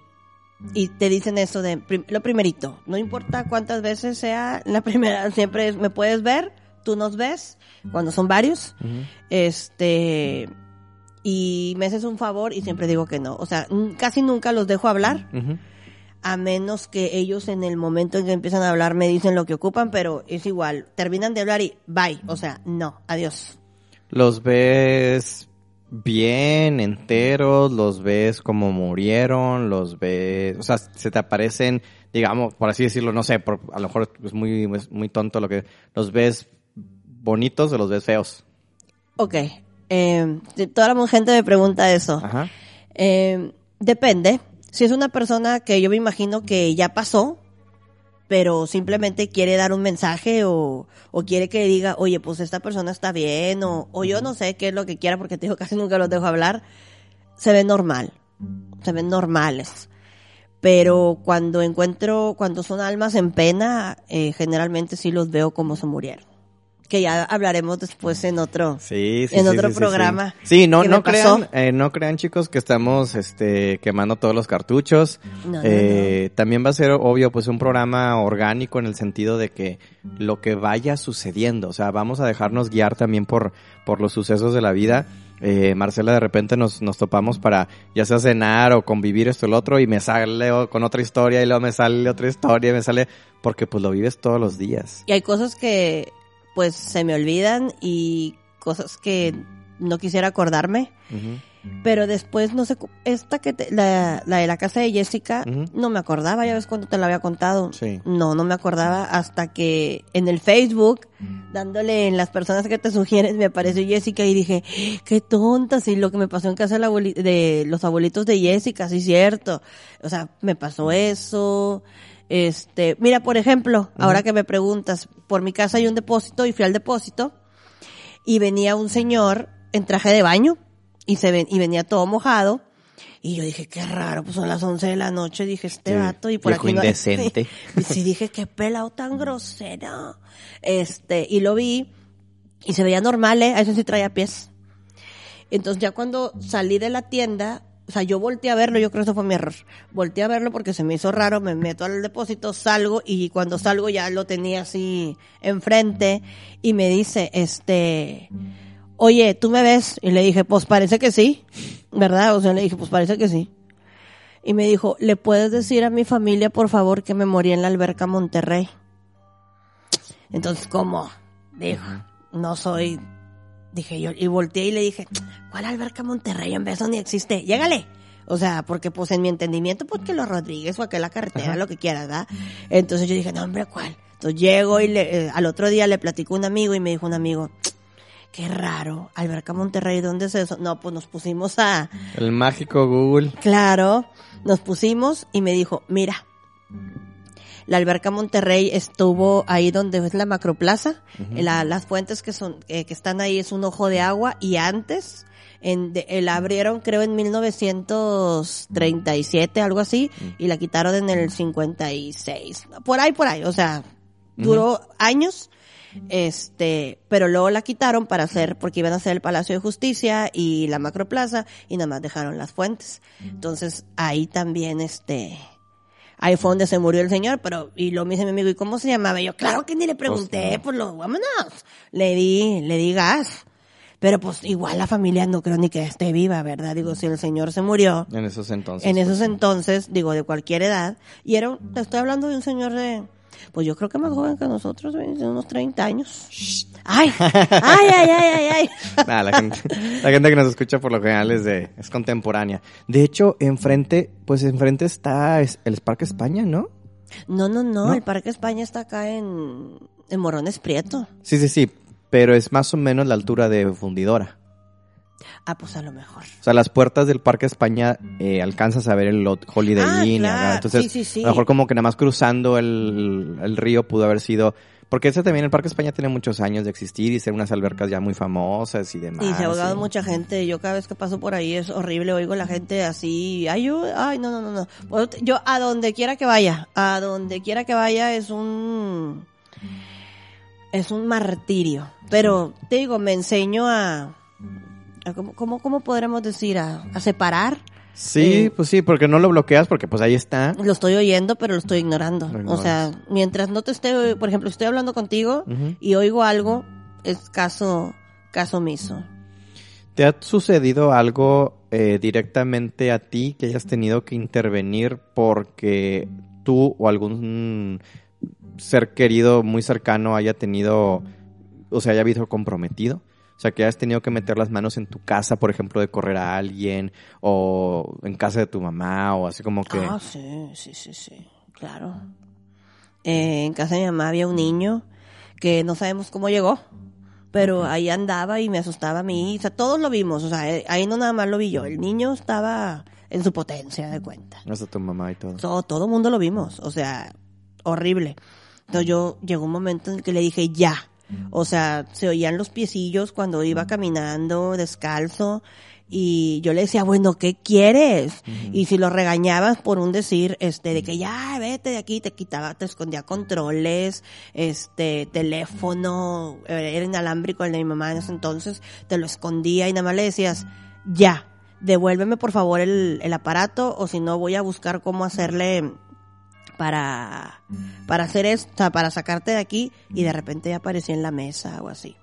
y te dicen eso de prim- lo primerito no importa cuántas veces sea la <laughs> primera siempre es, me puedes ver tú nos ves cuando son varios. Este y me haces un favor y siempre digo que no. O sea casi nunca los dejo hablar. A menos que ellos en el momento en que empiezan a hablar me dicen lo que ocupan pero es igual terminan de hablar y bye o sea no adiós Los ves bien enteros, los ves como murieron, los ves, o sea, se te aparecen, digamos, por así decirlo, no sé, por, a lo mejor es muy, es muy tonto lo que, los ves bonitos o los ves feos. Ok. Eh, toda la gente me pregunta eso. Ajá. Eh, depende. Si es una persona que yo me imagino que ya pasó, pero simplemente quiere dar un mensaje o, quiere que diga, oye, pues esta persona está bien, o, yo no sé qué es lo que quiera, porque te digo, <laughs> casi nunca los dejo hablar, se ve normal, se ven normales. Pero cuando encuentro, cuando son almas en pena, eh, generalmente sí los veo como se murieron que ya hablaremos después en otro Sí, sí, en sí, otro programa. Sí, no, no crean, eh, no crean chicos que estamos este, quemando todos los cartuchos. No, no, Eh, También va a ser obvio, pues un programa orgánico en el sentido de que lo que vaya sucediendo, o sea, vamos a dejarnos guiar también por, por los sucesos de la vida. Eh, Marcela, de repente nos, nos topamos para ya sea cenar o convivir esto lo otro y me sale con otra historia y luego me sale otra historia y me sale porque pues lo vives todos los días. Y hay cosas que pues se me olvidan y cosas que no quisiera acordarme. Pero después, no sé, esta que te- la, la de la casa de Jessica, no me acordaba, ya ves cuando te la había contado. Sí. No, no me acordaba hasta que en el Facebook, dándole en las personas que te sugieren, me apareció Jessica y dije, qué tonta, sí, lo que me pasó en casa de, de los abuelitos de Jessica, sí, cierto. O sea, me pasó eso. Este, mira, por ejemplo, ahora que me preguntas, por mi casa hay un depósito y fui al depósito y venía un señor en traje de baño y se ven, y venía todo mojado y yo dije qué raro pues son las 11 de la noche dije este Sí, vato y por viejo aquí no indecente. <laughs> y sí dije qué pelado tan grosero este y lo vi y se veía normal eh a eso sí traía pies. Entonces ya cuando salí de la tienda o sea, yo volteé a verlo, yo creo que eso fue mi error. Volteé a verlo porque se me hizo raro, me meto al depósito, salgo y cuando salgo ya lo tenía así enfrente y me dice, este, oye, ¿tú me ves? Y le dije, pues parece que sí, ¿verdad? O sea, le dije, pues parece que sí. Y me dijo, ¿le puedes decir a mi familia, por favor, que me morí en la alberca Monterrey? Entonces, ¿cómo? Dijo, no soy Dije yo, y volteé y le dije, ¿cuál alberca Monterrey? En vez ni existe. Llégale. O sea, porque pues en mi entendimiento, pues que los Rodríguez o aquella la carretera, lo que quieras, ¿verdad? Entonces yo dije, no, hombre, ¿cuál? Entonces llego y le, eh, al otro día le platico a un amigo y me dijo un amigo, qué raro, alberca Monterrey, ¿dónde es eso? No, pues nos pusimos a, El mágico Google. Claro, nos pusimos y me dijo, mira, la alberca Monterrey estuvo ahí donde es la macroplaza, la- las fuentes que son eh, que están ahí es un ojo de agua y antes en, de- eh, la abrieron creo en 1937 algo así y la quitaron en el 56 por ahí por ahí o sea duró años este, pero luego la quitaron para hacer, porque iban a hacer el Palacio de Justicia y la Macroplaza, y nada más dejaron las fuentes. Entonces, ahí también, este, ahí fue donde se murió el señor, pero, y lo me dice mi amigo, ¿y cómo se llamaba? Y yo, claro que ni le pregunté, pues lo, vámonos. Le di, le di gas. Pero pues igual la familia no creo ni que esté viva, ¿verdad? Digo, si el señor se murió, En esos entonces. en pues, esos entonces, digo, de cualquier edad, y era, te estoy hablando de un señor de, pues yo creo que más joven que nosotros, de unos 30 años. Ay, ay, ay, ay, ay, ay. <laughs> Nah, la, gente, la gente que nos escucha por lo general es, de, es contemporánea. De hecho, enfrente, pues enfrente está es- el Parque España, ¿no? No, no, no, ¿No? el Parque España está acá en, en Morones Prieto. Sí, sí, sí. Pero es más o menos la altura de Fundidora. Ah, pues a lo mejor. O sea, las puertas del Parque España eh, alcanzas a ver el Holiday Ah, Inn. claro. Entonces, Sí, sí, sí. a lo mejor como que nada más cruzando el, el río pudo haber sido... Porque ese también, el Parque España tiene muchos años de existir y ser unas albercas ya muy famosas y demás. Y se ha ahogado mucha gente. Yo cada vez que paso por ahí es horrible. Oigo la gente así. Ay, yo, ay, no, no, no, no. Pues, Yo a donde quiera que vaya, a donde quiera que vaya es un, es un martirio. Pero te digo, me enseño a, a ¿cómo, cómo, cómo podremos decir? A, a separar. Sí, Eh, pues sí, porque no lo bloqueas porque pues ahí está. Lo estoy oyendo, pero lo estoy ignorando. Lo o sea, mientras no te esté, por ejemplo, estoy hablando contigo y oigo algo, es caso, caso omiso. ¿Te ha sucedido algo eh, directamente a ti que hayas tenido que intervenir porque tú o algún ser querido muy cercano haya tenido, o sea, haya visto comprometido? O sea, que hayas tenido que meter las manos en tu casa, por ejemplo, de correr a alguien, o en casa de tu mamá, o así como que... Ah, sí, sí, sí, sí, claro. Eh, en casa de mi mamá había un niño que no sabemos cómo llegó, pero ahí andaba y me asustaba a mí. O sea, todos lo vimos, o sea, eh, ahí no nada más lo vi yo. El niño estaba en su potencia de cuenta. Hasta tu mamá y todo. Todo, todo mundo lo vimos, o sea, horrible. Entonces yo llegó un momento en el que le dije, ya. O sea, se oían los piecillos cuando iba caminando descalzo y yo le decía, bueno, ¿qué quieres? Y si lo regañabas por un decir, este, de que ya, vete de aquí, te quitaba, te escondía controles, este, teléfono, eh, era inalámbrico el de mi mamá en ese entonces, te lo escondía y nada más le decías, ya, devuélveme por favor el, el aparato o si no voy a buscar cómo hacerle para, para hacer esto, para sacarte de aquí y de repente ya aparecía en la mesa o así.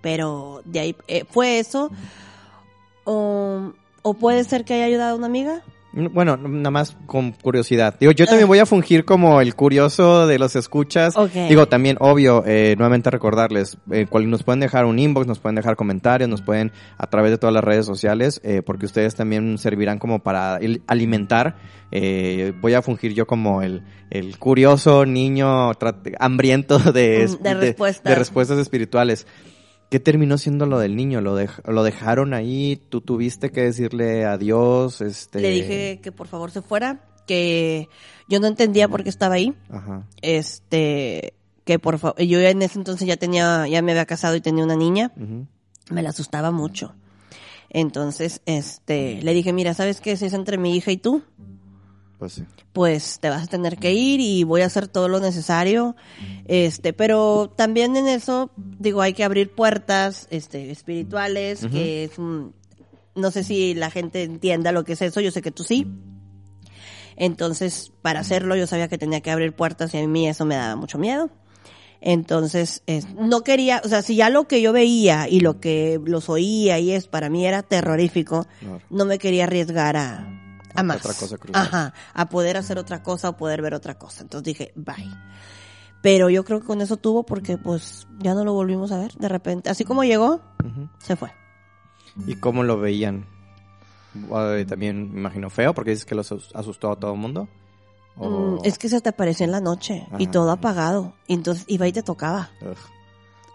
Pero de ahí eh, fue eso. O, o puede ser que haya ayudado a una amiga. Bueno, nada más con curiosidad. Digo, yo también voy a fungir como el curioso de los escuchas. Digo, también, obvio, eh, nuevamente recordarles, eh, cual- nos pueden dejar un inbox, nos pueden dejar comentarios, nos pueden a través de todas las redes sociales, eh, porque ustedes también servirán como para el- alimentar. Eh, voy a fungir yo como el, el curioso niño hambriento de, Mm, de respuestas. de respuestas espirituales. ¿Qué terminó siendo lo del niño? ¿Lo, lo dejaron ahí? ¿Tú tuviste que decirle adiós? Este... Le dije que por favor se fuera, que yo no entendía por qué estaba ahí. Ajá. Este, que por favor, yo en ese entonces ya tenía, ya me había casado y tenía una niña. me la asustaba mucho. Entonces, este, le dije, mira, ¿sabes qué? Es entre mi hija y tú, Pues sí. pues te vas a tener que ir y voy a hacer todo lo necesario. Este, pero también en eso, digo, hay que abrir puertas, este, espirituales, que es no sé si la gente entienda lo que es eso, yo sé que tú sí. Entonces, para hacerlo, yo sabía que tenía que abrir puertas y a mí eso me daba mucho miedo. Entonces, es- no quería, o sea, si ya lo que yo veía y lo que los oía y es para mí era terrorífico, Claro. no me quería arriesgar a, a más. Otra cosa cruzar. Ajá, a poder hacer otra cosa o poder ver otra cosa. Entonces dije, bye. Pero yo creo que con eso tuvo porque pues ya no lo volvimos a ver de repente. Así como llegó, se fue. ¿Y cómo lo veían? También me imagino feo porque dices que los asus- asustó a todo el mundo. O- Mm, es que se te apareció en la noche y todo apagado. Y entonces iba y te tocaba. Ugh,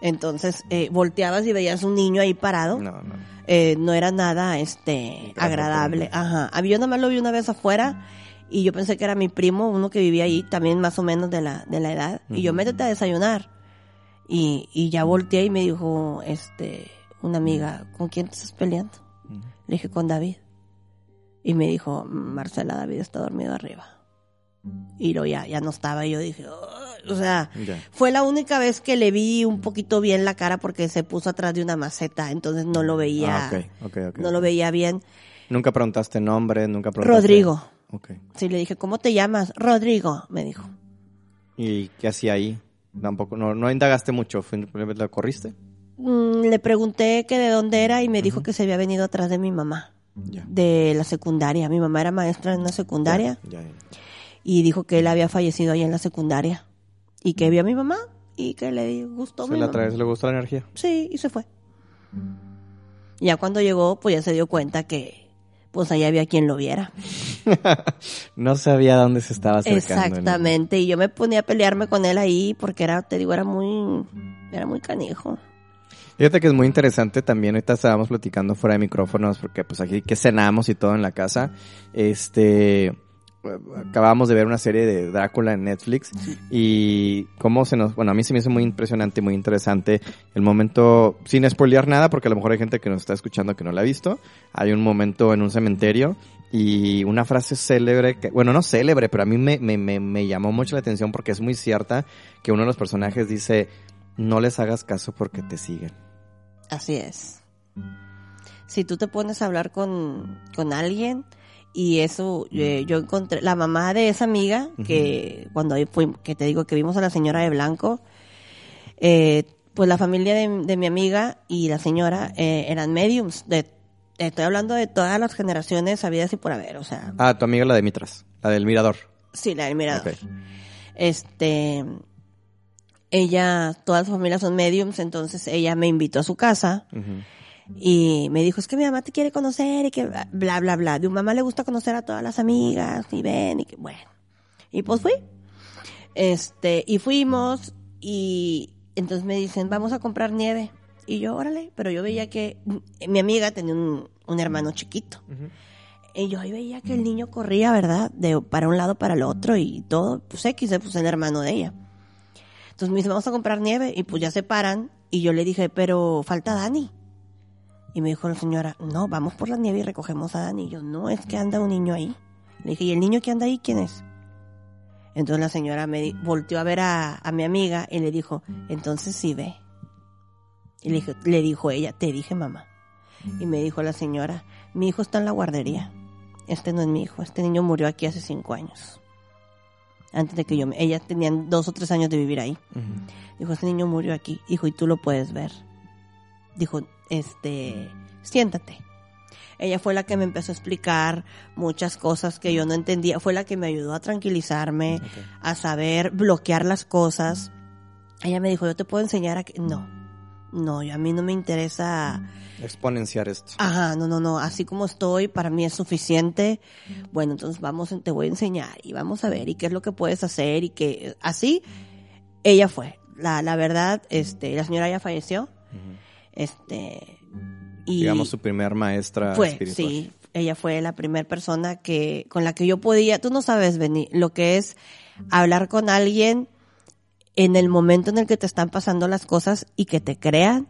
Entonces eh, volteabas y veías un niño ahí parado. no, no. eh, no era nada este agradable. Ajá. Yo nada más lo vi una vez afuera y yo pensé que era mi primo, uno que vivía ahí también más o menos de la, de la edad. Y yo métete a desayunar. Y, y ya volteé y me dijo, este, una amiga, ¿con quién te estás peleando? Le dije, con David. Y me dijo, Marcela, David está dormido arriba. Y lo ya, ya no estaba. Y yo dije, o sea, fue la única vez que le vi un poquito bien la cara porque se puso atrás de una maceta, entonces no lo veía, Ah, no lo veía bien. Nunca preguntaste nombre, nunca preguntaste. Rodrigo. Sí, le dije, ¿cómo te llamas? Rodrigo, me dijo. ¿Y qué hacía ahí? Tampoco, no, no indagaste mucho, lo corriste. Mm, le pregunté que de dónde era y me dijo que se había venido atrás de mi mamá, Ya. de la secundaria. Mi mamá era maestra en una secundaria Ya, ya. Y dijo que él había fallecido ahí en la secundaria y que vio a mi mamá y que le gustó Se mi la mamá. traes, le gustó la energía. Sí, y se fue. Ya cuando llegó, pues ya se dio cuenta que pues allá había quien lo viera. <laughs> no sabía dónde se estaba acercando. ¿no? Exactamente, y yo me ponía a pelearme con él ahí porque era, te digo, era muy, era muy canijo. Fíjate que es muy interesante también, ahorita estábamos platicando fuera de micrófonos, porque pues aquí que cenamos y todo en la casa, este, acabamos de ver una serie de Drácula en Netflix y cómo se nos, bueno, a mí se me hizo muy impresionante muy interesante el momento, sin spoilear nada, porque a lo mejor hay gente que nos está escuchando que no la ha visto, hay un momento en un cementerio y una frase célebre, bueno, no célebre, pero a mí me, me, me, me llamó mucho la atención porque es muy cierta que uno de los personajes dice, no les hagas caso porque te siguen. Así es. Si tú te pones a hablar con, con alguien y eso, eh, yo encontré, la mamá de esa amiga, que cuando ahí fui, que te digo que vimos a la señora de blanco, eh, pues la familia de, de mi amiga y la señora eh, eran mediums. De, estoy hablando de todas las generaciones habidas y por haber, o sea, Ah, tu amiga la de Mitras, la del Mirador. sí, la del mirador. Ok. Este, ella, todas sus familias son mediums, entonces ella me invitó a su casa Ujú. Y me dijo, es que mi mamá te quiere conocer y que bla, bla, bla. De un mamá le gusta conocer a todas las amigas y ven y que bueno. Y pues fui. Este, y fuimos y entonces me dicen, vamos a comprar nieve. Y yo, órale, pero yo veía que mi amiga tenía un, un hermano chiquito. Y yo ahí veía que el niño corría, ¿verdad? De para un lado para el otro y todo. Pues X, pues el hermano de ella. Entonces me dice, vamos a comprar nieve. Y pues ya se paran. Y yo le dije, pero falta Dani. Y me dijo la señora, no, vamos por la nieve y recogemos a Dani. Y yo, no, es que anda un niño ahí. Le dije, ¿y el niño que anda ahí quién es? Entonces la señora me volteó a ver a, a, mi amiga y le dijo, entonces sí ve. Y le, le dijo ella, te dije mamá. Y me dijo la señora, mi hijo está en la guardería. Este no es mi hijo, este niño murió aquí hace cinco años. Antes de que yo me... Ella tenía dos o tres años de vivir ahí. Uh -huh. Dijo, este niño murió aquí. Dijo, y tú lo puedes ver. Dijo, este, siéntate. Ella fue la que me empezó a explicar muchas cosas que yo no entendía. Fue la que me ayudó a tranquilizarme, okay. a saber bloquear las cosas. Ella me dijo, yo te puedo enseñar a que... No, no, yo, a mí no me interesa... Exponenciar esto. Ajá, no, no, no, así como estoy, para mí es suficiente. Bueno, entonces vamos, te voy a enseñar y vamos a ver y qué es lo que puedes hacer y que así, ella fue. La, la verdad, este, la señora ya falleció. Uh -huh. Este, y digamos su primer maestra fue, espiritual. Sí, ella fue la primera persona que con la que yo podía, tú no sabes venir, lo que es hablar con alguien en el momento en el que te están pasando las cosas y que te crean,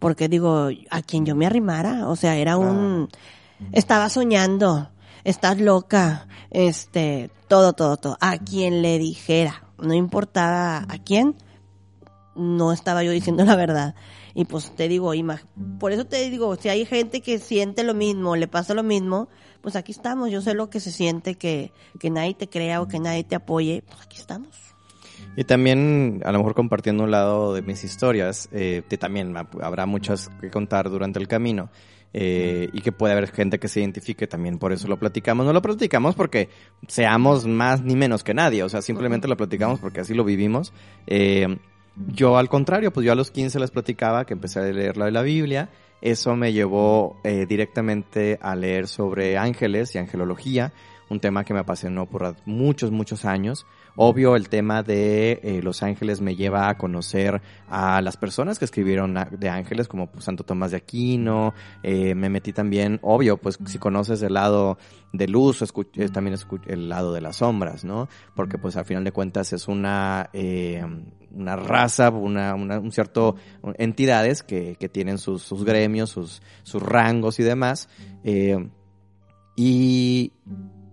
porque digo, a quien yo me arrimara, o sea, era un estaba soñando, estás loca, este, todo, todo, todo, a quien le dijera, no importaba a quién, no estaba yo diciendo la verdad. Y pues te digo, por eso te digo, si hay gente que siente lo mismo, le pasa lo mismo, pues aquí estamos. Yo sé lo que se siente, que, que nadie te crea o que nadie te apoye, pues aquí estamos. Y también, a lo mejor compartiendo un lado de mis historias, eh, que también habrá muchas que contar durante el camino. Eh, y que puede haber gente que se identifique también, por eso lo platicamos. No lo platicamos porque seamos más ni menos que nadie, o sea, simplemente lo platicamos porque así lo vivimos. Eh, yo al contrario, pues yo a los 15 les platicaba que empecé a leer la de la Biblia. Eso me llevó eh, directamente a leer sobre ángeles y angelología, un tema que me apasionó por muchos, muchos años. Obvio, el tema de eh, los ángeles me lleva a conocer a las personas que escribieron de ángeles, como pues, Santo Tomás de Aquino. Eh, me metí también, obvio, pues si conoces el lado de luz, escuch también el lado de las sombras, ¿no? Porque pues al final de cuentas es una, eh, una raza, una, un cierto entidades que, que tienen sus, sus gremios, sus, sus rangos y demás. Eh, y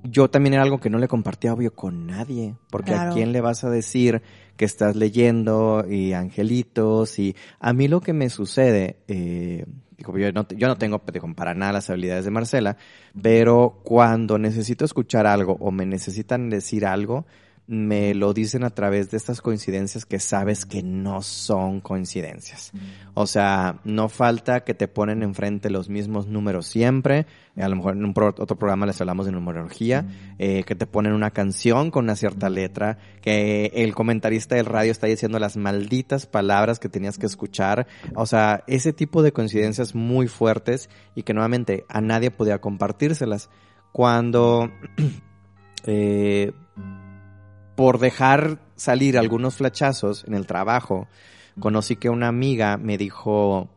yo también era algo que no le compartía, obvio, con nadie. Porque claro. a quién le vas a decir que estás leyendo y angelitos y a mí lo que me sucede, eh, yo no, yo no tengo digo, para nada las habilidades de Marcela, pero cuando necesito escuchar algo o me necesitan decir algo, me lo dicen a través de estas coincidencias que sabes que no son coincidencias. O sea, no falta que te ponen enfrente los mismos números siempre. A lo mejor en un pro otro programa les hablamos de numerología, eh, que te ponen una canción con una cierta letra, que el comentarista del radio está diciendo las malditas palabras que tenías que escuchar. O sea, ese tipo de coincidencias muy fuertes y que nuevamente a nadie podía compartírselas. Cuando <clears throat> eh, por dejar salir algunos flachazos en el trabajo, conocí que una amiga me dijo,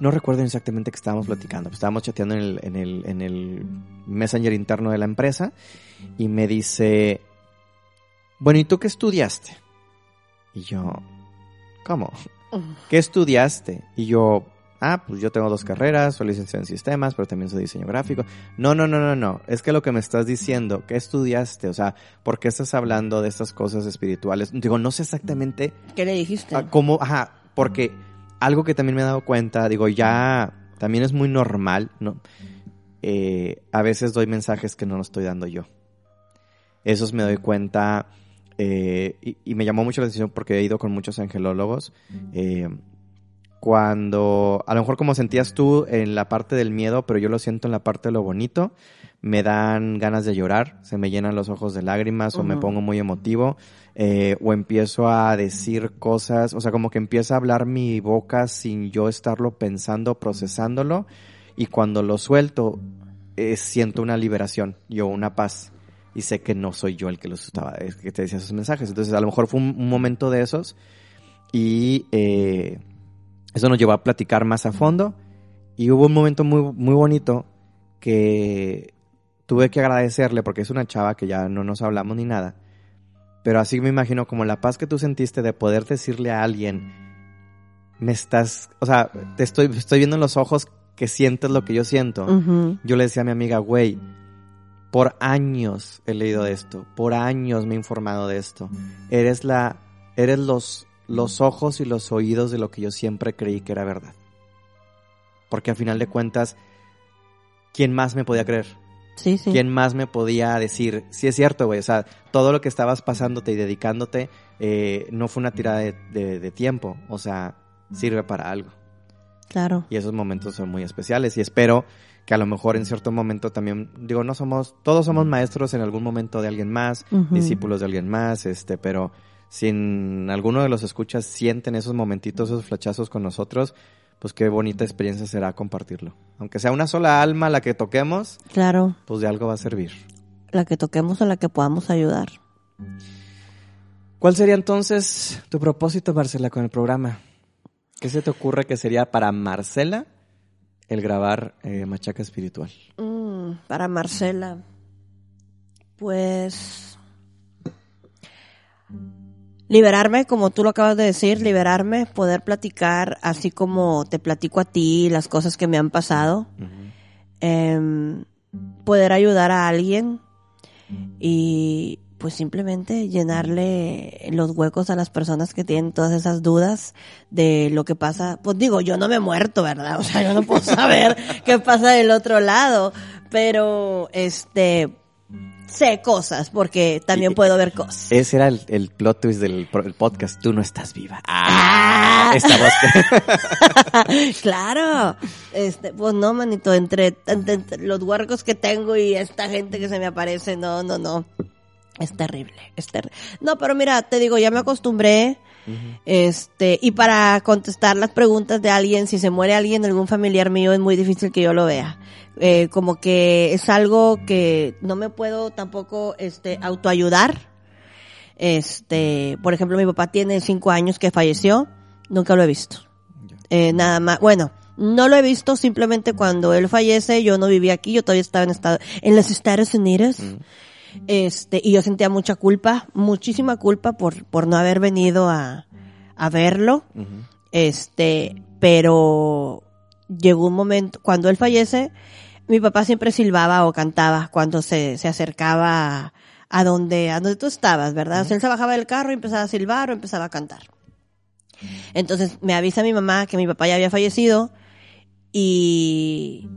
no, recuerdo exactamente que estábamos platicando, estábamos chateando en el, en, el, en el messenger interno de la empresa y me dice, bueno, ¿y tú qué estudiaste? Y yo, ¿cómo? ¿Qué estudiaste? Y yo, ah, pues yo tengo dos carreras, soy licenciado en sistemas, pero también soy diseño gráfico. No, no, no, no, no. Es que lo que me estás diciendo, ¿qué estudiaste? O sea, ¿por qué estás hablando de estas cosas espirituales? Digo, no sé exactamente. ¿Qué le dijiste? ¿Cómo? Ajá, porque algo que también me he dado cuenta, digo, ya también es muy normal, ¿no? Eh, a veces doy mensajes que no los estoy dando yo. Esos me doy cuenta. Eh, y, y, me llamó mucho la atención porque he ido con muchos angelólogos. Eh, cuando, a lo mejor como sentías tú en la parte del miedo, pero yo lo siento en la parte de lo bonito, me dan ganas de llorar, se me llenan los ojos de lágrimas uh -huh. o me pongo muy emotivo, eh, o empiezo a decir cosas, o sea, como que empieza a hablar mi boca sin yo estarlo pensando, procesándolo, y cuando lo suelto, eh, siento una liberación, yo una paz, y sé que no soy yo el que los estaba, es que te decía esos mensajes, entonces a lo mejor fue un, un momento de esos, y eh, eso nos llevó a platicar más a fondo y hubo un momento muy, muy bonito que tuve que agradecerle porque es una chava que ya no nos hablamos ni nada. Pero así me imagino como la paz que tú sentiste de poder decirle a alguien, me estás, o sea, te estoy, estoy viendo en los ojos que sientes lo que yo siento. Yo le decía a mi amiga, güey, por años he leído de esto, por años me he informado de esto. Eres la, eres los, los ojos y los oídos de lo que yo siempre creí que era verdad. Porque a final de cuentas, ¿quién más me podía creer? Sí, sí. ¿Quién más me podía decir, sí es cierto, güey? O sea, todo lo que estabas pasándote y dedicándote eh, no fue una tirada de, de- de tiempo, o sea, sirve para algo. Claro. Y esos momentos son muy especiales y espero que a lo mejor en cierto momento también, digo, no somos, todos somos maestros en algún momento de alguien más, discípulos de alguien más, este, pero si en alguno de los escuchas sienten esos momentitos, esos flachazos con nosotros, pues qué bonita experiencia será compartirlo. Aunque sea una sola alma la que toquemos, Claro. pues de algo va a servir. La que toquemos o la que podamos ayudar. ¿Cuál sería entonces tu propósito, Marcela, con el programa? ¿Qué se te ocurre que sería para Marcela el grabar eh, Machaca Espiritual? Mm, para Marcela, pues liberarme, como tú lo acabas de decir, liberarme, poder platicar así como te platico a ti las cosas que me han pasado, Em, poder ayudar a alguien y pues simplemente llenarle los huecos a las personas que tienen todas esas dudas de lo que pasa. Pues digo, yo no me he muerto, ¿verdad? O sea, yo no puedo <laughs> saber qué pasa del otro lado, pero este sé cosas porque también puedo ver cosas. <laughs> Ese era el, el plot twist del el podcast. Tú no estás viva. Ah. Esta voz <laughs> claro. Este, pues no, manito, entre los huercos que tengo y esta gente que se me aparece, no, no, no. Es terrible, es terrible. No, pero mira, te digo, ya me acostumbré. Este, y para contestar las preguntas de alguien, si se muere alguien, algún familiar mío, es muy difícil que yo lo vea. Eh, como que es algo que no me puedo tampoco, este, autoayudar. Este, por ejemplo, mi papá tiene cinco años que falleció, nunca lo he visto. Eh, nada más, bueno, no lo he visto simplemente cuando él fallece, yo no vivía aquí, yo todavía estaba en estado, en los Estados Unidos. Este, y yo sentía mucha culpa, muchísima culpa por, por no haber venido a, a verlo. Este, pero llegó un momento, cuando él fallece, mi papá siempre silbaba o cantaba cuando se, se acercaba a, a donde, a donde tú estabas, ¿verdad? O sea, él se bajaba del carro y empezaba a silbar o empezaba a cantar. Entonces me avisa mi mamá que mi papá ya había fallecido y,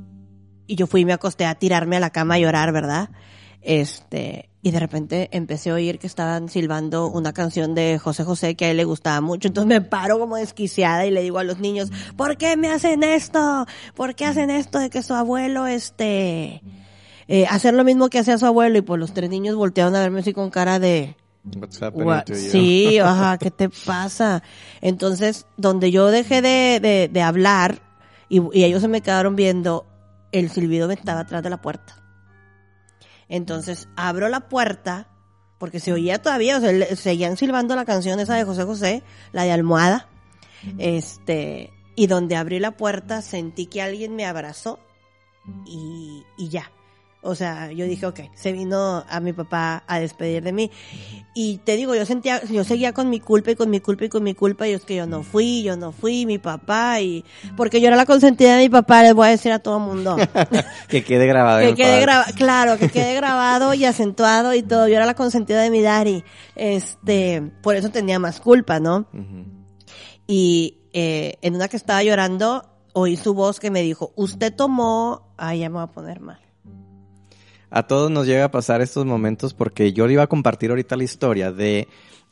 y yo fui y me acosté a tirarme a la cama a llorar, ¿verdad? Este, y de repente empecé a oír que estaban silbando una canción de José José que a él le gustaba mucho. Entonces me paro como desquiciada y le digo a los niños, ¿por qué me hacen esto? ¿Por qué hacen esto de que su abuelo, este, eh, hacer lo mismo que hacía su abuelo? Y pues los tres niños voltearon a verme así con cara de, What's What? to you? Sí, ajá, ¿qué te pasa? Entonces, donde yo dejé de, de, de hablar y, y ellos se me quedaron viendo, el silbido me estaba atrás de la puerta. Entonces, abro la puerta, porque se oía todavía, o sea, seguían silbando la canción esa de José José, la de Almohada. Este, y donde abrí la puerta sentí que alguien me abrazó y, y ya. O sea, yo dije, ok, se vino a mi papá a despedir de mí. Y te digo, yo sentía, yo seguía con mi culpa y con mi culpa y con mi culpa y es que yo no fui, yo no fui, mi papá y, porque yo era la consentida de mi papá, les voy a decir a todo el mundo. <laughs> que quede grabado. que quede grabado, claro, que quede grabado y acentuado y todo. Yo era la consentida de mi daddy. Este, por eso tenía más culpa, ¿no? Y eh, en una que estaba llorando, oí su voz que me dijo, usted tomó, ay, ya me voy a poner mal. A todos nos llega a pasar estos momentos porque yo le iba a compartir ahorita la historia de...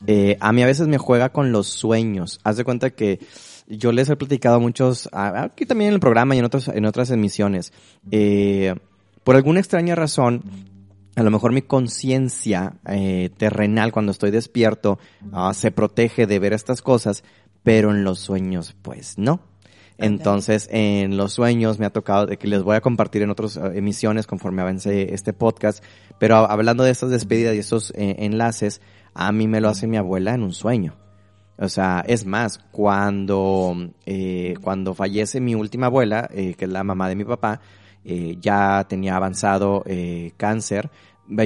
eh, a mí a veces me juega con los sueños. Haz de cuenta que yo les he platicado a muchos, aquí también en el programa y en, otros, en otras emisiones. Eh, por alguna extraña razón, a lo mejor mi conciencia eh, terrenal cuando estoy despierto ah, se protege de ver estas cosas, pero en los sueños pues no. Entonces, en los sueños me ha tocado, de que les voy a compartir en otras eh, emisiones conforme avance este podcast, pero hablando de estas despedidas y estos eh, enlaces, a mí me lo hace mi abuela en un sueño. O sea, es más, cuando, eh, cuando fallece mi última abuela, eh, que es la mamá de mi papá, eh, ya tenía avanzado cáncer,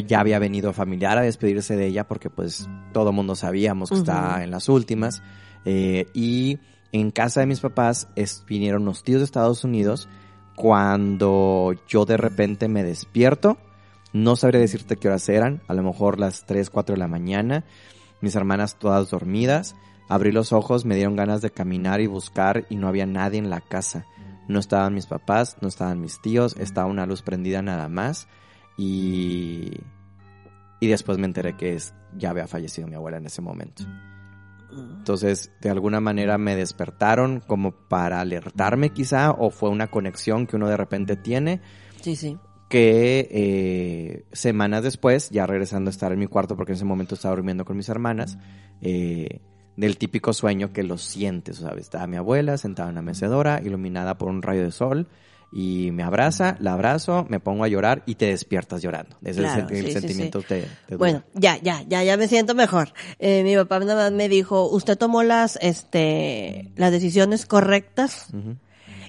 ya había venido familiar a despedirse de ella porque pues todo mundo sabíamos que estaba en las últimas. Y en casa de mis papás vinieron unos tíos de Estados Unidos cuando yo de repente me despierto. No sabré decirte qué horas eran, a lo mejor las 3, 4 de la mañana. Mis hermanas todas dormidas. Abrí los ojos, me dieron ganas de caminar y buscar y no había nadie en la casa. No estaban mis papás, no estaban mis tíos, estaba una luz prendida nada más. Y, y después me enteré que ya había fallecido mi abuela en ese momento. Entonces, de alguna manera me despertaron como para alertarme quizá, o fue una conexión que uno de repente tiene. Sí, sí. Que eh, semanas después, ya regresando a estar en mi cuarto, porque en ese momento estaba durmiendo con mis hermanas, eh, del típico sueño que lo sientes, ¿sabes? Estaba mi abuela sentada en una mecedora, iluminada por un rayo de sol, y me abraza, la abrazo, me pongo a llorar y te despiertas llorando. Ese es el, sentimiento Te, Bueno, ya, ya, ya, ya me siento mejor. Eh, mi papá nada más me dijo, usted tomó las, este, las decisiones correctas.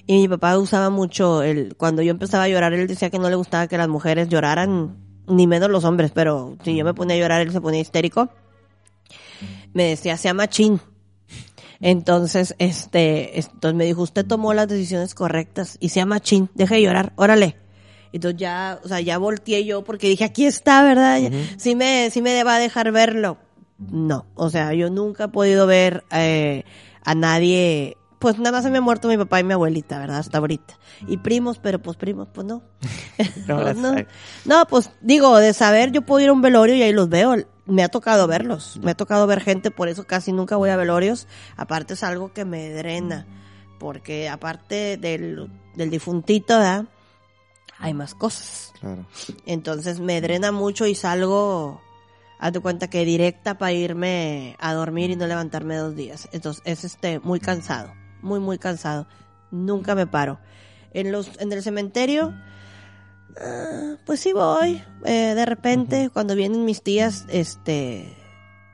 Y mi papá usaba mucho el, cuando yo empezaba a llorar, él decía que no le gustaba que las mujeres lloraran, ni menos los hombres, pero si yo me ponía a llorar, él se ponía histérico. Me decía, sea machín. Entonces, este, entonces me dijo, usted tomó las decisiones correctas y sea machín, deje de llorar, órale. Entonces ya, o sea, ya volteé yo porque dije, aquí está, ¿verdad? Sí me, sí me va a dejar verlo. No, o sea, yo nunca he podido ver eh, a nadie, pues nada más se me ha muerto mi papá y mi abuelita, ¿verdad? Hasta ahorita. Y primos, pero pues primos, pues no. <laughs> no, <laughs> no. no, pues digo, de saber, yo puedo ir a un velorio y ahí los veo me ha tocado verlos, me ha tocado ver gente, por eso casi nunca voy a velorios. Aparte es algo que me drena, porque aparte del, del difuntito, ¿verdad? hay más cosas. Claro. Entonces me drena mucho y salgo, haz de cuenta que directa para irme a dormir y no levantarme dos días. Entonces es este muy cansado, muy muy cansado. Nunca me paro. En los, en el cementerio Ah, pues sí voy. Eh, de repente, cuando vienen mis tías, este,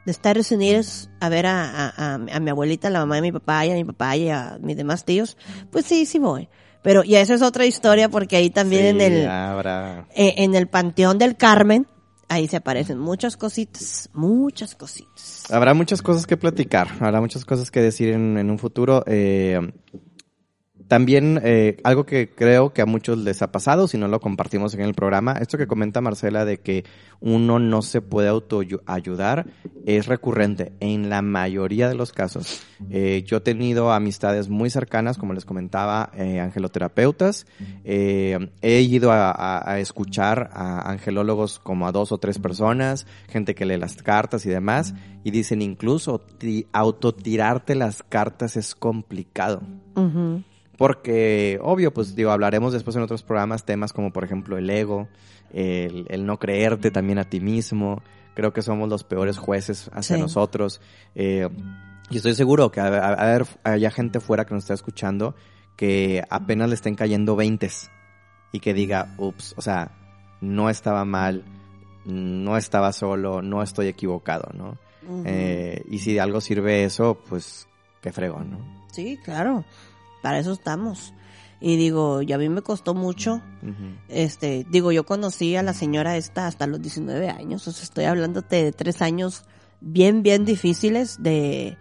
de Estados Unidos a ver a, mi abuelita, la mamá de mi papá y a mi papá y a mis demás tíos, pues sí, sí voy. Pero ya esa es otra historia porque ahí también en el eh, en el Panteón del Carmen ahí se aparecen muchas cositas, muchas cositas. Habrá muchas cosas que platicar, habrá muchas cosas que decir en, en un futuro. Eh, también eh, algo que creo que a muchos les ha pasado, si no lo compartimos en el programa, esto que comenta Marcela de que uno no se puede autoayudar es recurrente en la mayoría de los casos. Eh, yo he tenido amistades muy cercanas, como les comentaba, eh, angeloterapeutas. he ido a, escuchar a angelólogos como a dos o tres personas, gente que lee las cartas y demás, y dicen incluso autotirarte las cartas es complicado. Porque, obvio, pues digo, hablaremos después en otros programas temas como, por ejemplo, el ego, el, no creerte también a ti mismo. Creo que somos los peores jueces hacia nosotros. Eh, y estoy seguro que a, ver, haya gente fuera que nos está escuchando que apenas le estén cayendo veintes y que diga, ups, o sea, no estaba mal, no estaba solo, no estoy equivocado, ¿no? eh, y si de algo sirve eso, pues qué fregón, ¿no? Sí, claro para eso estamos. Y digo, ya a mí me costó mucho. Este, digo, yo conocí a la señora esta hasta los 19 años. O sea, estoy hablándote de tres años bien, bien difíciles de,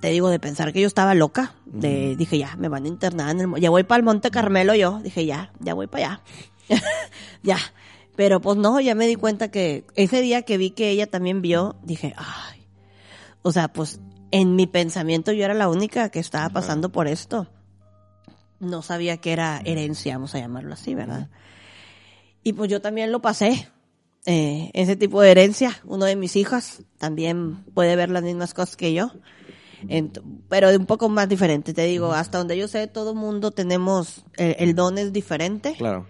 te digo, de pensar que yo estaba loca. De, dije, ya, me van a internar en el, ya voy para el Monte Carmelo yo. Dije, ya, ya voy para allá. <laughs> ya. Pero pues no, ya me di cuenta que ese día que vi que ella también vio, dije, ay. O sea, pues en mi pensamiento yo era la única que estaba pasando por esto. No sabía que era herencia, vamos a llamarlo así, ¿verdad? Y pues yo también lo pasé. Eh, ese tipo de herencia, uno de mis hijas también puede ver las mismas cosas que yo, pero de un poco más diferente. Te digo, hasta donde yo sé, todo mundo tenemos, el, el don es diferente. Claro.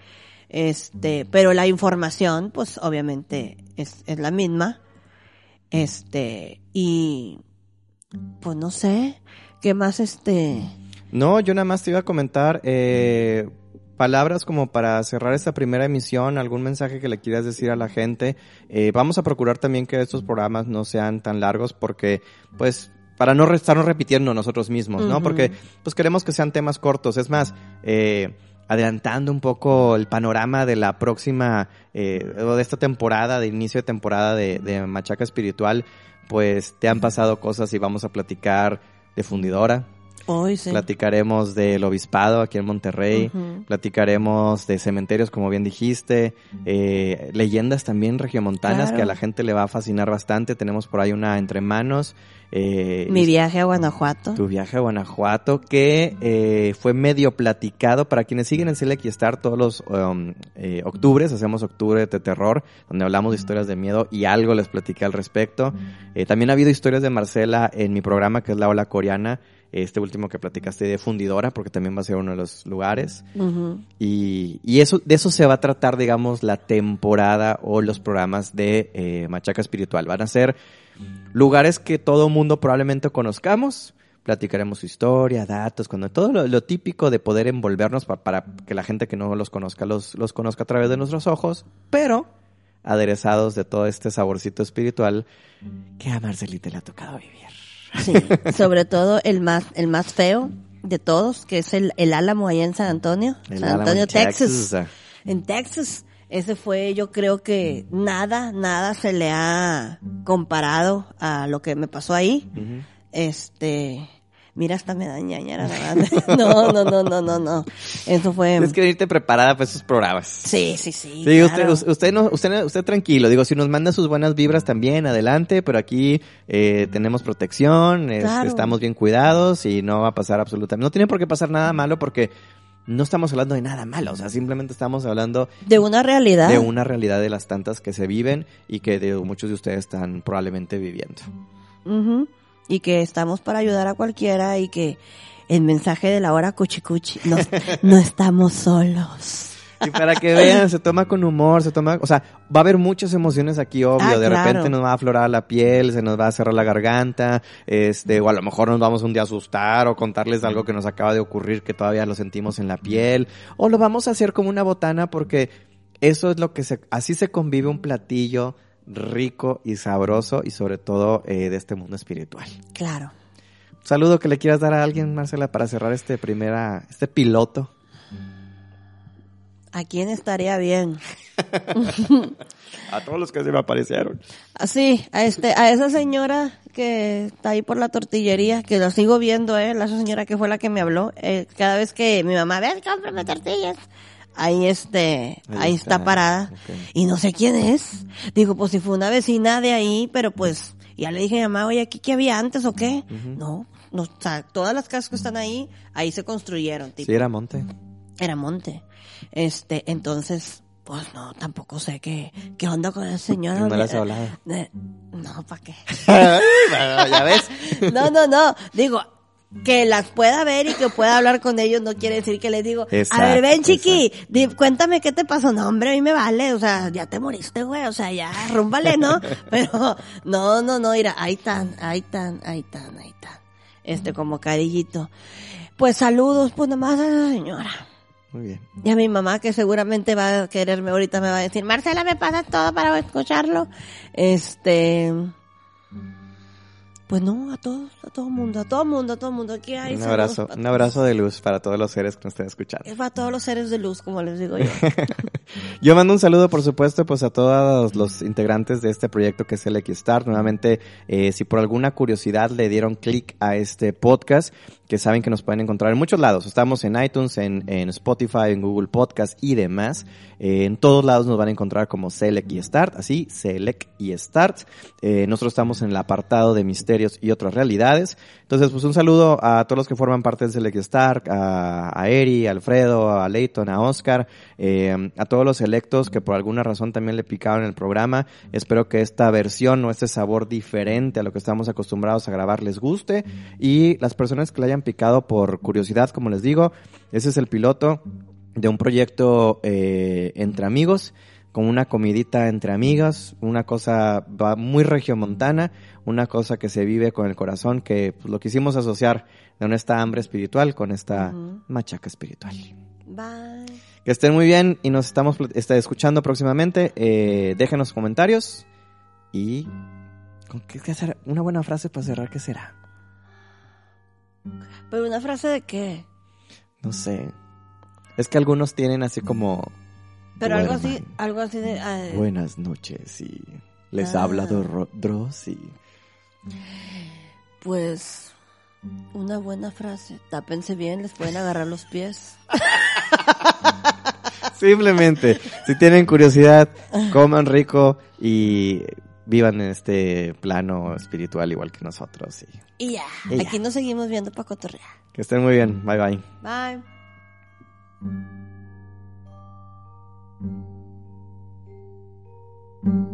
Este, pero la información, pues obviamente es, es la misma. Este, y pues no sé, ¿qué más este? No, yo nada más te iba a comentar eh, palabras como para cerrar esta primera emisión, algún mensaje que le quieras decir a la gente. Eh, vamos a procurar también que estos programas no sean tan largos porque, pues, para no estarnos repitiendo nosotros mismos, ¿no? Porque pues queremos que sean temas cortos. Es más, eh, adelantando un poco el panorama de la próxima, eh, o de esta temporada, de inicio de temporada de, de Machaca Espiritual, pues te han pasado cosas y vamos a platicar de Fundidora, Hoy sí. platicaremos del Obispado aquí en Monterrey, platicaremos de cementerios, como bien dijiste, eh, leyendas también regiomontanas Claro. que a la gente le va a fascinar bastante. Tenemos por ahí una entre manos. eh, Mi viaje a Guanajuato. tu viaje a Guanajuato, que eh, fue medio platicado para quienes siguen en Select y Star todos los um, eh, octubres, hacemos octubre de terror, donde hablamos de historias de miedo y algo les platiqué al respecto. Eh, también ha habido historias de Marcela en mi programa, que es La Ola Coreana, este último que platicaste de Fundidora, porque también va a ser uno de los lugares. Y, y eso, de eso se va a tratar, digamos, la temporada o los programas de eh, Machaca Espiritual. Van a ser lugares que todo mundo probablemente conozcamos. Platicaremos su historia, datos, cuando todo lo, lo típico de poder envolvernos pa- para que la gente que no los conozca los, los conozca a través de nuestros ojos, pero aderezados de todo este saborcito espiritual que a Marcelita le ha tocado vivir. Sí, <laughs> sobre todo el más, el más feo de todos, que es el, el Álamo allá en San Antonio, El San Antonio, Texas. Texas. En Texas. Ese fue, yo creo que nada, nada se le ha comparado a lo que me pasó ahí. Este, mira, hasta me da ñañara, verdad. <laughs> No, no, no, no, no, no. Eso fue. Tienes que venirte preparada para esos programas. Sí, sí, sí. Sí, usted, claro. us- usted, no, usted, usted tranquilo. Digo, si nos manda sus buenas vibras también, adelante. Pero aquí eh, tenemos protección, es- Claro. estamos bien cuidados y no va a pasar absolutamente. No tiene por qué pasar nada malo porque no estamos hablando de nada malo. O sea, simplemente estamos hablando De una realidad. de una realidad de las tantas que se viven y que de muchos de ustedes están probablemente viviendo. Ujú. Y que estamos para ayudar a cualquiera y que el mensaje de la hora cuchicuchi, no, <laughs> no estamos solos. Y para que vean, se toma con humor, se toma, o sea, va a haber muchas emociones aquí, obvio. Ah, de claro. repente nos va a aflorar la piel, se nos va a cerrar la garganta, este, o a lo mejor nos vamos un día a asustar o contarles algo que nos acaba de ocurrir que todavía lo sentimos en la piel, o lo vamos a hacer como una botana porque eso es lo que se, así se convive un platillo rico y sabroso y sobre todo eh, de este mundo espiritual. Claro. Saludo que le quieras dar a alguien, Marcela, para cerrar este primera, este piloto. ¿A quién estaría bien? <laughs> A todos los que se me aparecieron. Así, a este, a esa señora que está ahí por la tortillería, que la sigo viendo, eh, la señora que fue la que me habló, eh, cada vez que mi mamá, ven, cómprame tortillas. Ahí este, Ahí ahí, está, está, parada. Y no sé quién es. Digo, pues si fue una vecina de ahí, pero pues, ya le dije a mi mamá, oye, ¿aquí qué había antes o qué? No, no, o sea, todas las casas que están ahí, ahí se construyeron, tipo. Sí, era monte. Era monte. Este, entonces, pues no, tampoco sé qué, qué onda con esa señora. <laughs> No le has hablado. eh, No, ¿para qué? <laughs> ya ves. <laughs> No, no, no. Digo, que las pueda ver y que pueda hablar con ellos no quiere decir que les digo, a ver, ven chiqui, di- cuéntame qué te pasó. No, hombre, a mí me vale, o sea, ya te moriste, güey, o sea, ya, rúmbale, ¿no? <laughs> Pero, no, no, no, mira, ahí tan, ahí tan, ahí tan, ahí tan. Este, como carillito. Pues saludos, pues nomás a esa señora. Muy bien. Y a mi mamá, que seguramente va a quererme ahorita, me va a decir, Marcela, me pasa todo para escucharlo. Este, pues no, a todos, a todo mundo, a todo mundo, a todo mundo. Aquí hay Un abrazo, un abrazo de luz para todos los seres que nos estén escuchando. Es para todos los seres de luz, como les digo yo. <laughs> Yo mando un saludo, por supuesto, pues a todos los integrantes de este proyecto que es el Xstar. Nuevamente, eh, si por alguna curiosidad le dieron clic a este podcast, que saben que nos pueden encontrar en muchos lados. Estamos en iTunes, en, Spotify, en Google Podcast y demás. Eh, en todos lados nos van a encontrar como Select y Start, así, Select y Start. Eh, nosotros estamos en el apartado de misterios y otras realidades. Entonces, pues un saludo a todos los que forman parte del Select y Start, a, a Eri, a Alfredo, a Leighton, a Oscar, eh, a todos los electos que por alguna razón también le picaron el programa. Espero que esta versión o este sabor diferente a lo que estamos acostumbrados a grabar les guste. Y las personas que le hayan picado por curiosidad, como les digo, ese es el piloto de un proyecto eh, entre amigos, con una comidita entre amigas, una cosa muy regiomontana, una cosa que se vive con el corazón, que pues, lo quisimos asociar con esta hambre espiritual, con esta Ujú. machaca espiritual. Bye. Que estén muy bien y nos estamos está, escuchando próximamente. Eh, déjenos comentarios y... ¿con qué, qué hacer? Una buena frase para cerrar, ¿qué será? Pero una frase de qué? No sé. Es que algunos tienen así como... Pero algo así, algo así de... ah, Buenas noches y les Ah. habla Dro- Dross y... Pues una buena frase. Tápense bien, les pueden agarrar los pies. <laughs> Simplemente, si tienen curiosidad, coman rico y vivan en este plano espiritual igual que nosotros. Y Y ya. Y ya. Aquí nos seguimos viendo para cotorrear. que estén muy bien. Bye bye. Bye.